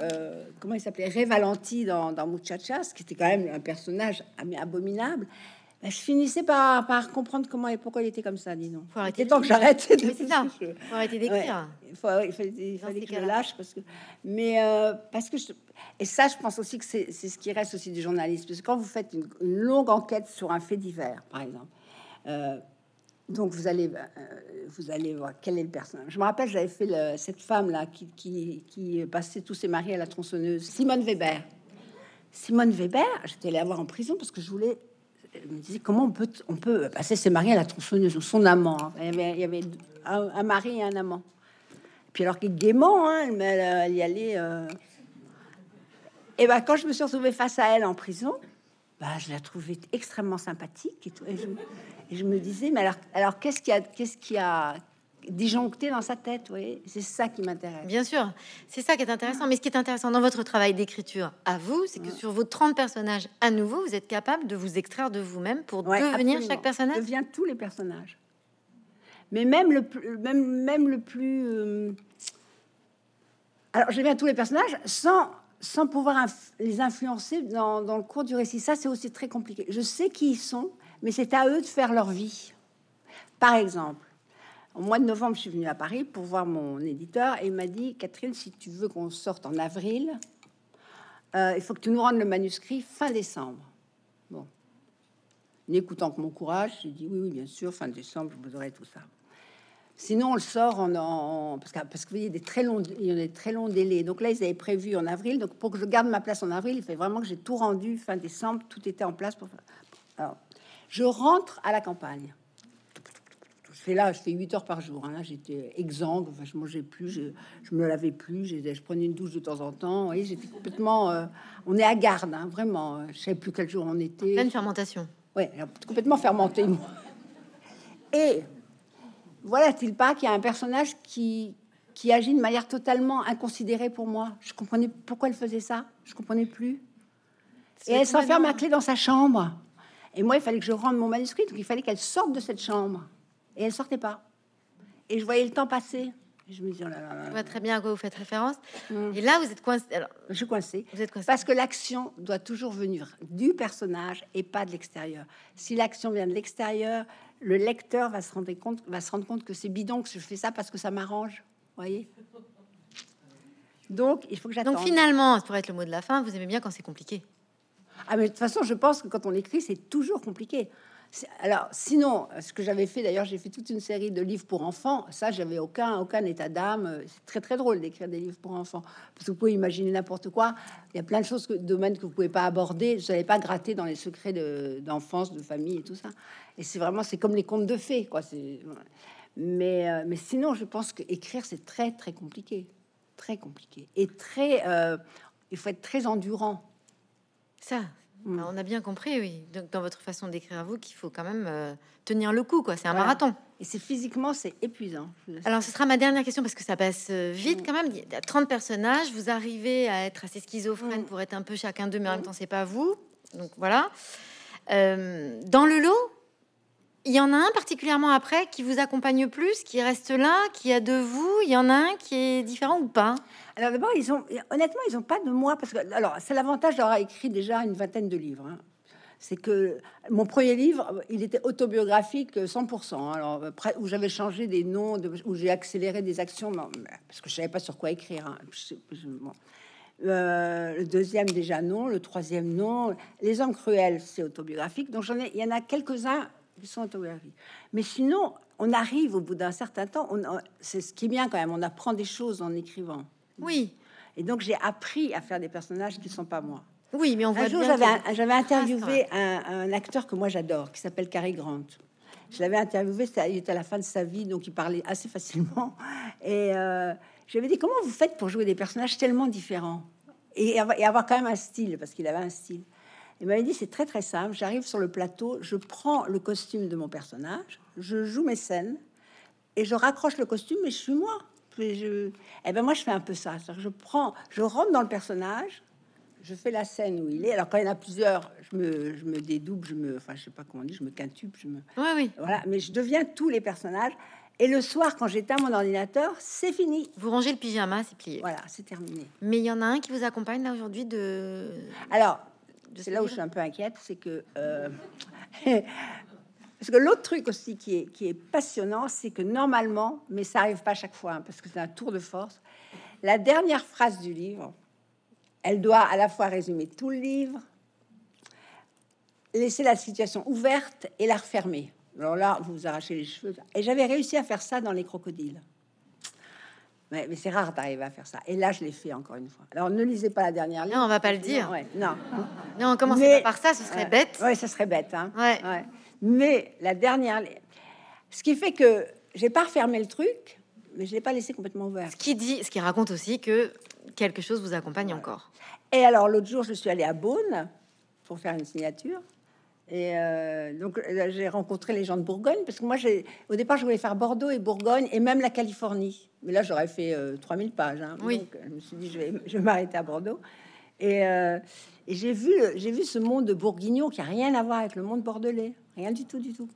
euh, comment il s'appelait Ray Valenti dans, dans Muchachas, qui était quand même un personnage abominable, ben, je finissais par, par comprendre comment et pourquoi il était comme ça, dis donc. Faut Il arrêter temps que j'arrête. Mais c'est ça. Je- Faut arrêter d'écrire. il, faut, il fallait, il fallait que je le cas-là. lâche parce que mais euh, parce que je- et ça je pense aussi que c'est c'est ce qui reste aussi du journalisme parce que quand vous faites une, une longue enquête sur un fait divers par exemple euh, donc vous allez euh, vous allez voir quel est le personnage je me rappelle j'avais fait cette femme là qui, passait tous ses maris à la tronçonneuse Simone Weber Simone Weber j'étais allée la voir en prison parce que je voulais je me disais comment on peut on peut passer ses maris à la tronçonneuse? Ou son amant hein. il y avait, il y avait un, mari et un amant puis alors qu'il gaiement, hein, elle, elle, y allait. euh. Et ben quand je me suis retrouvée face à elle en prison, bah, je la trouvais extrêmement sympathique et tout. Et je, et je me disais, mais alors, alors qu'est-ce qui a, qu'est-ce a, disjoncté dans sa tête. Oui, c'est ça qui m'intéresse. Bien sûr, c'est ça qui est intéressant. Mais ce qui est intéressant dans votre travail d'écriture à vous, c'est que sur vos 30 personnages à nouveau, vous êtes capable de vous extraire de vous-même pour Ouais, devenir absolument. chaque personnage? devient tous les personnages. Mais même le plus, même, même le plus. euh, Alors, je deviens tous les personnages sans, sans pouvoir les influencer dans, dans le cours du récit. Ça, c'est aussi très compliqué. Je sais qui ils sont, mais c'est à eux de faire leur vie. Par exemple, au mois de novembre, je suis venue à Paris pour voir mon éditeur et il m'a dit Catherine, si tu veux qu'on sorte en avril, euh, il faut que tu nous rendes le manuscrit fin décembre. Bon. N'écoutant que mon courage, j'ai dit oui, oui, bien sûr, fin décembre, je vous aurai tout ça. Sinon, on le sort en, en- parce que parce que vous voyez des très longs, il y a des très longs délais. Donc là, ils avaient prévu en avril. Donc pour que je garde ma place en avril, il fait vraiment que j'ai tout rendu fin décembre. Tout était en place pour. Alors, je rentre à la campagne. Je fais là, je fais 8 heures par jour. hein. J'étais exsangue. Enfin, je mangeais plus, je, je me lavais plus. Je prenais une douche de temps en temps. Voyez, j'étais complètement. euh, on est à garde, hein, vraiment. Je savais plus quel jour on était. Pleine fermentation. Ouais, complètement fermenté. moi. Et voilà-t-il pas qu'il y a un personnage qui, qui agit de manière totalement inconsidérée pour moi? Je comprenais pourquoi elle faisait ça. Je comprenais plus. Et elle s'enferme à clé dans sa chambre. Et moi, il fallait que je rende mon manuscrit, donc il fallait qu'elle sorte de cette chambre. Et elle sortait pas. Et je voyais le temps passer. Et je me dis, oh là là là Je vois très bien à quoi vous faites référence. Mm. Et là, vous êtes coincé. Alors, je suis coincée. vous êtes coincé. Parce que l'action doit toujours venir du personnage et pas de l'extérieur. Si l'action vient de l'extérieur, le lecteur va se rendre compte, va se rendre compte que c'est bidon que je fais ça parce que ça m'arrange. Voyez. Donc il faut que j'attende. Donc finalement, pour être le mot de la fin, vous aimez bien quand c'est compliqué. Ah mais de toute façon, je pense que quand on écrit, c'est toujours compliqué. Alors, sinon, ce que j'avais fait, d'ailleurs, j'ai fait toute une série de livres pour enfants. Ça, j'avais aucun, aucun état d'âme. C'est très, très drôle d'écrire des livres pour enfants. Parce que vous pouvez imaginer n'importe quoi. Il y a plein de choses, que, domaines que vous pouvez pas aborder. Je n'allais pas gratter dans les secrets de- d'enfance, de, famille et tout ça. Et c'est vraiment, c'est comme les contes de fées, quoi. Mais, euh, mais sinon, je pense que écrire, c'est très, très compliqué. Très compliqué. Et très, euh, il faut être très endurant. Ça, Mm. alors, on a bien compris, oui. Donc dans votre façon d'écrire à vous, qu'il faut quand même euh, tenir le coup, quoi. C'est un Voilà. marathon. Et c'est physiquement, c'est épuisant. Alors, ce sera ma dernière question parce que ça passe euh, vite quand même. Il y a 30 personnages. Vous arrivez à être assez schizophrène Mm. pour être un peu chacun d'eux, mais en même temps, c'est pas vous. Donc voilà. Euh, dans le lot, il y en a un particulièrement après qui vous accompagne plus, qui reste là, qui a de vous? Il y en a un qui est différent ou pas? Alors d'abord, ils ont honnêtement, ils n'ont pas de moi parce que alors c'est l'avantage d'avoir écrit déjà une vingtaine de livres. hein. C'est que mon premier livre, il était autobiographique euh, 100%. Alors après, où j'avais changé des noms, où j'ai accéléré des actions, parce que je savais pas sur quoi écrire. hein. Euh, le deuxième déjà non, le troisième non. Les hommes cruels, c'est autobiographique. Donc j'en ai, il y en a quelques-uns qui sont autobiographiques. Mais sinon, on arrive au bout d'un certain temps. C'est ce qui est bien quand même. On apprend des choses en écrivant. Oui, Et donc j'ai appris à faire des personnages qui sont pas moi. oui, mais on voit Un jour, j'avais j'avais Ah, interviewé un, un acteur que moi j'adore, qui s'appelle Cary Grant. Je l'avais interviewé, il était à la fin de sa vie, donc il parlait assez facilement. Et euh, je lui avais dit comment vous faites pour jouer des personnages tellement différents? Et avoir quand même un style, parce qu'il avait un style. Il m'avait dit c'est très très simple. J'arrive sur le plateau, je prends le costume de mon personnage, je joue mes scènes et je raccroche le costume, mais je suis moi. Puis je, eh ben moi, je fais un peu ça. Je prends, je rentre dans le personnage, je fais la scène où il est. Alors quand il y en a plusieurs, je me, je me dédouble, je me, enfin je sais pas comment on dit, je me quintuple, je me, Oui, oui. voilà. Mais je deviens tous les personnages. Et le soir, quand j'éteins mon ordinateur, c'est fini. Vous rangez le pyjama, c'est plié. Voilà, c'est terminé. Mais il y en a un qui vous accompagne là aujourd'hui de. Alors, c'est ce là où je suis un peu inquiète, c'est que euh, (laughs) parce que l'autre truc aussi qui est, qui est passionnant, c'est que normalement, mais ça arrive pas à chaque fois, hein, parce que c'est un tour de force, la dernière phrase du livre, elle doit à la fois résumer tout le livre, laisser la situation ouverte et la refermer. Alors là, vous vous arrachez les cheveux. Et j'avais réussi à faire ça dans les crocodiles. Ouais, mais c'est rare d'arriver à faire ça. Et là, je l'ai fait encore une fois. Alors, ne lisez pas la dernière ligne. Non, on va pas le dire. Ouais, non. Non, on commence Mais- pas par ça, ce serait bête. Ouais, ça serait bête. Hein. Ouais. Mais la dernière, ce qui fait que j'ai pas refermé le truc, mais je l'ai pas laissé complètement ouvert. Ce qui dit, ce qui raconte aussi que quelque chose vous accompagne encore. Et alors l'autre jour, je suis allée à Beaune pour faire une signature. Et euh, donc là, j'ai rencontré les gens de Bourgogne parce que moi, j'ai au départ, je voulais faire Bordeaux et Bourgogne et même la Californie. Mais là, j'aurais fait euh, 3000 pages. hein. Oui. Donc, je me suis dit, je vais, (laughs) je vais m'arrêter à Bordeaux. Et, euh, et j'ai vu, j'ai vu ce monde de bourguignon qui a rien à voir avec le monde bordelais, rien du tout, du tout.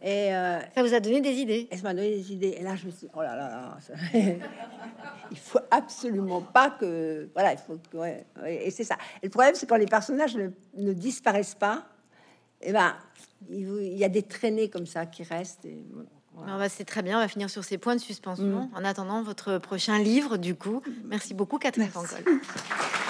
Et, euh, Ça vous a donné des idées. et ça m'a donné des idées. Et là, je me suis dit, oh là là, là, ça- (laughs) il faut absolument pas que. Voilà, il faut que. ouais, ouais, et c'est ça. Et le problème, c'est quand les personnages ne, ne disparaissent pas, et ben, il, y a des traînées comme ça qui restent. Et, voilà. Ah bah, c'est très bien, on va finir sur ces points de suspension. En attendant votre prochain livre, du coup. Merci beaucoup, Catherine. Pancol. (laughs)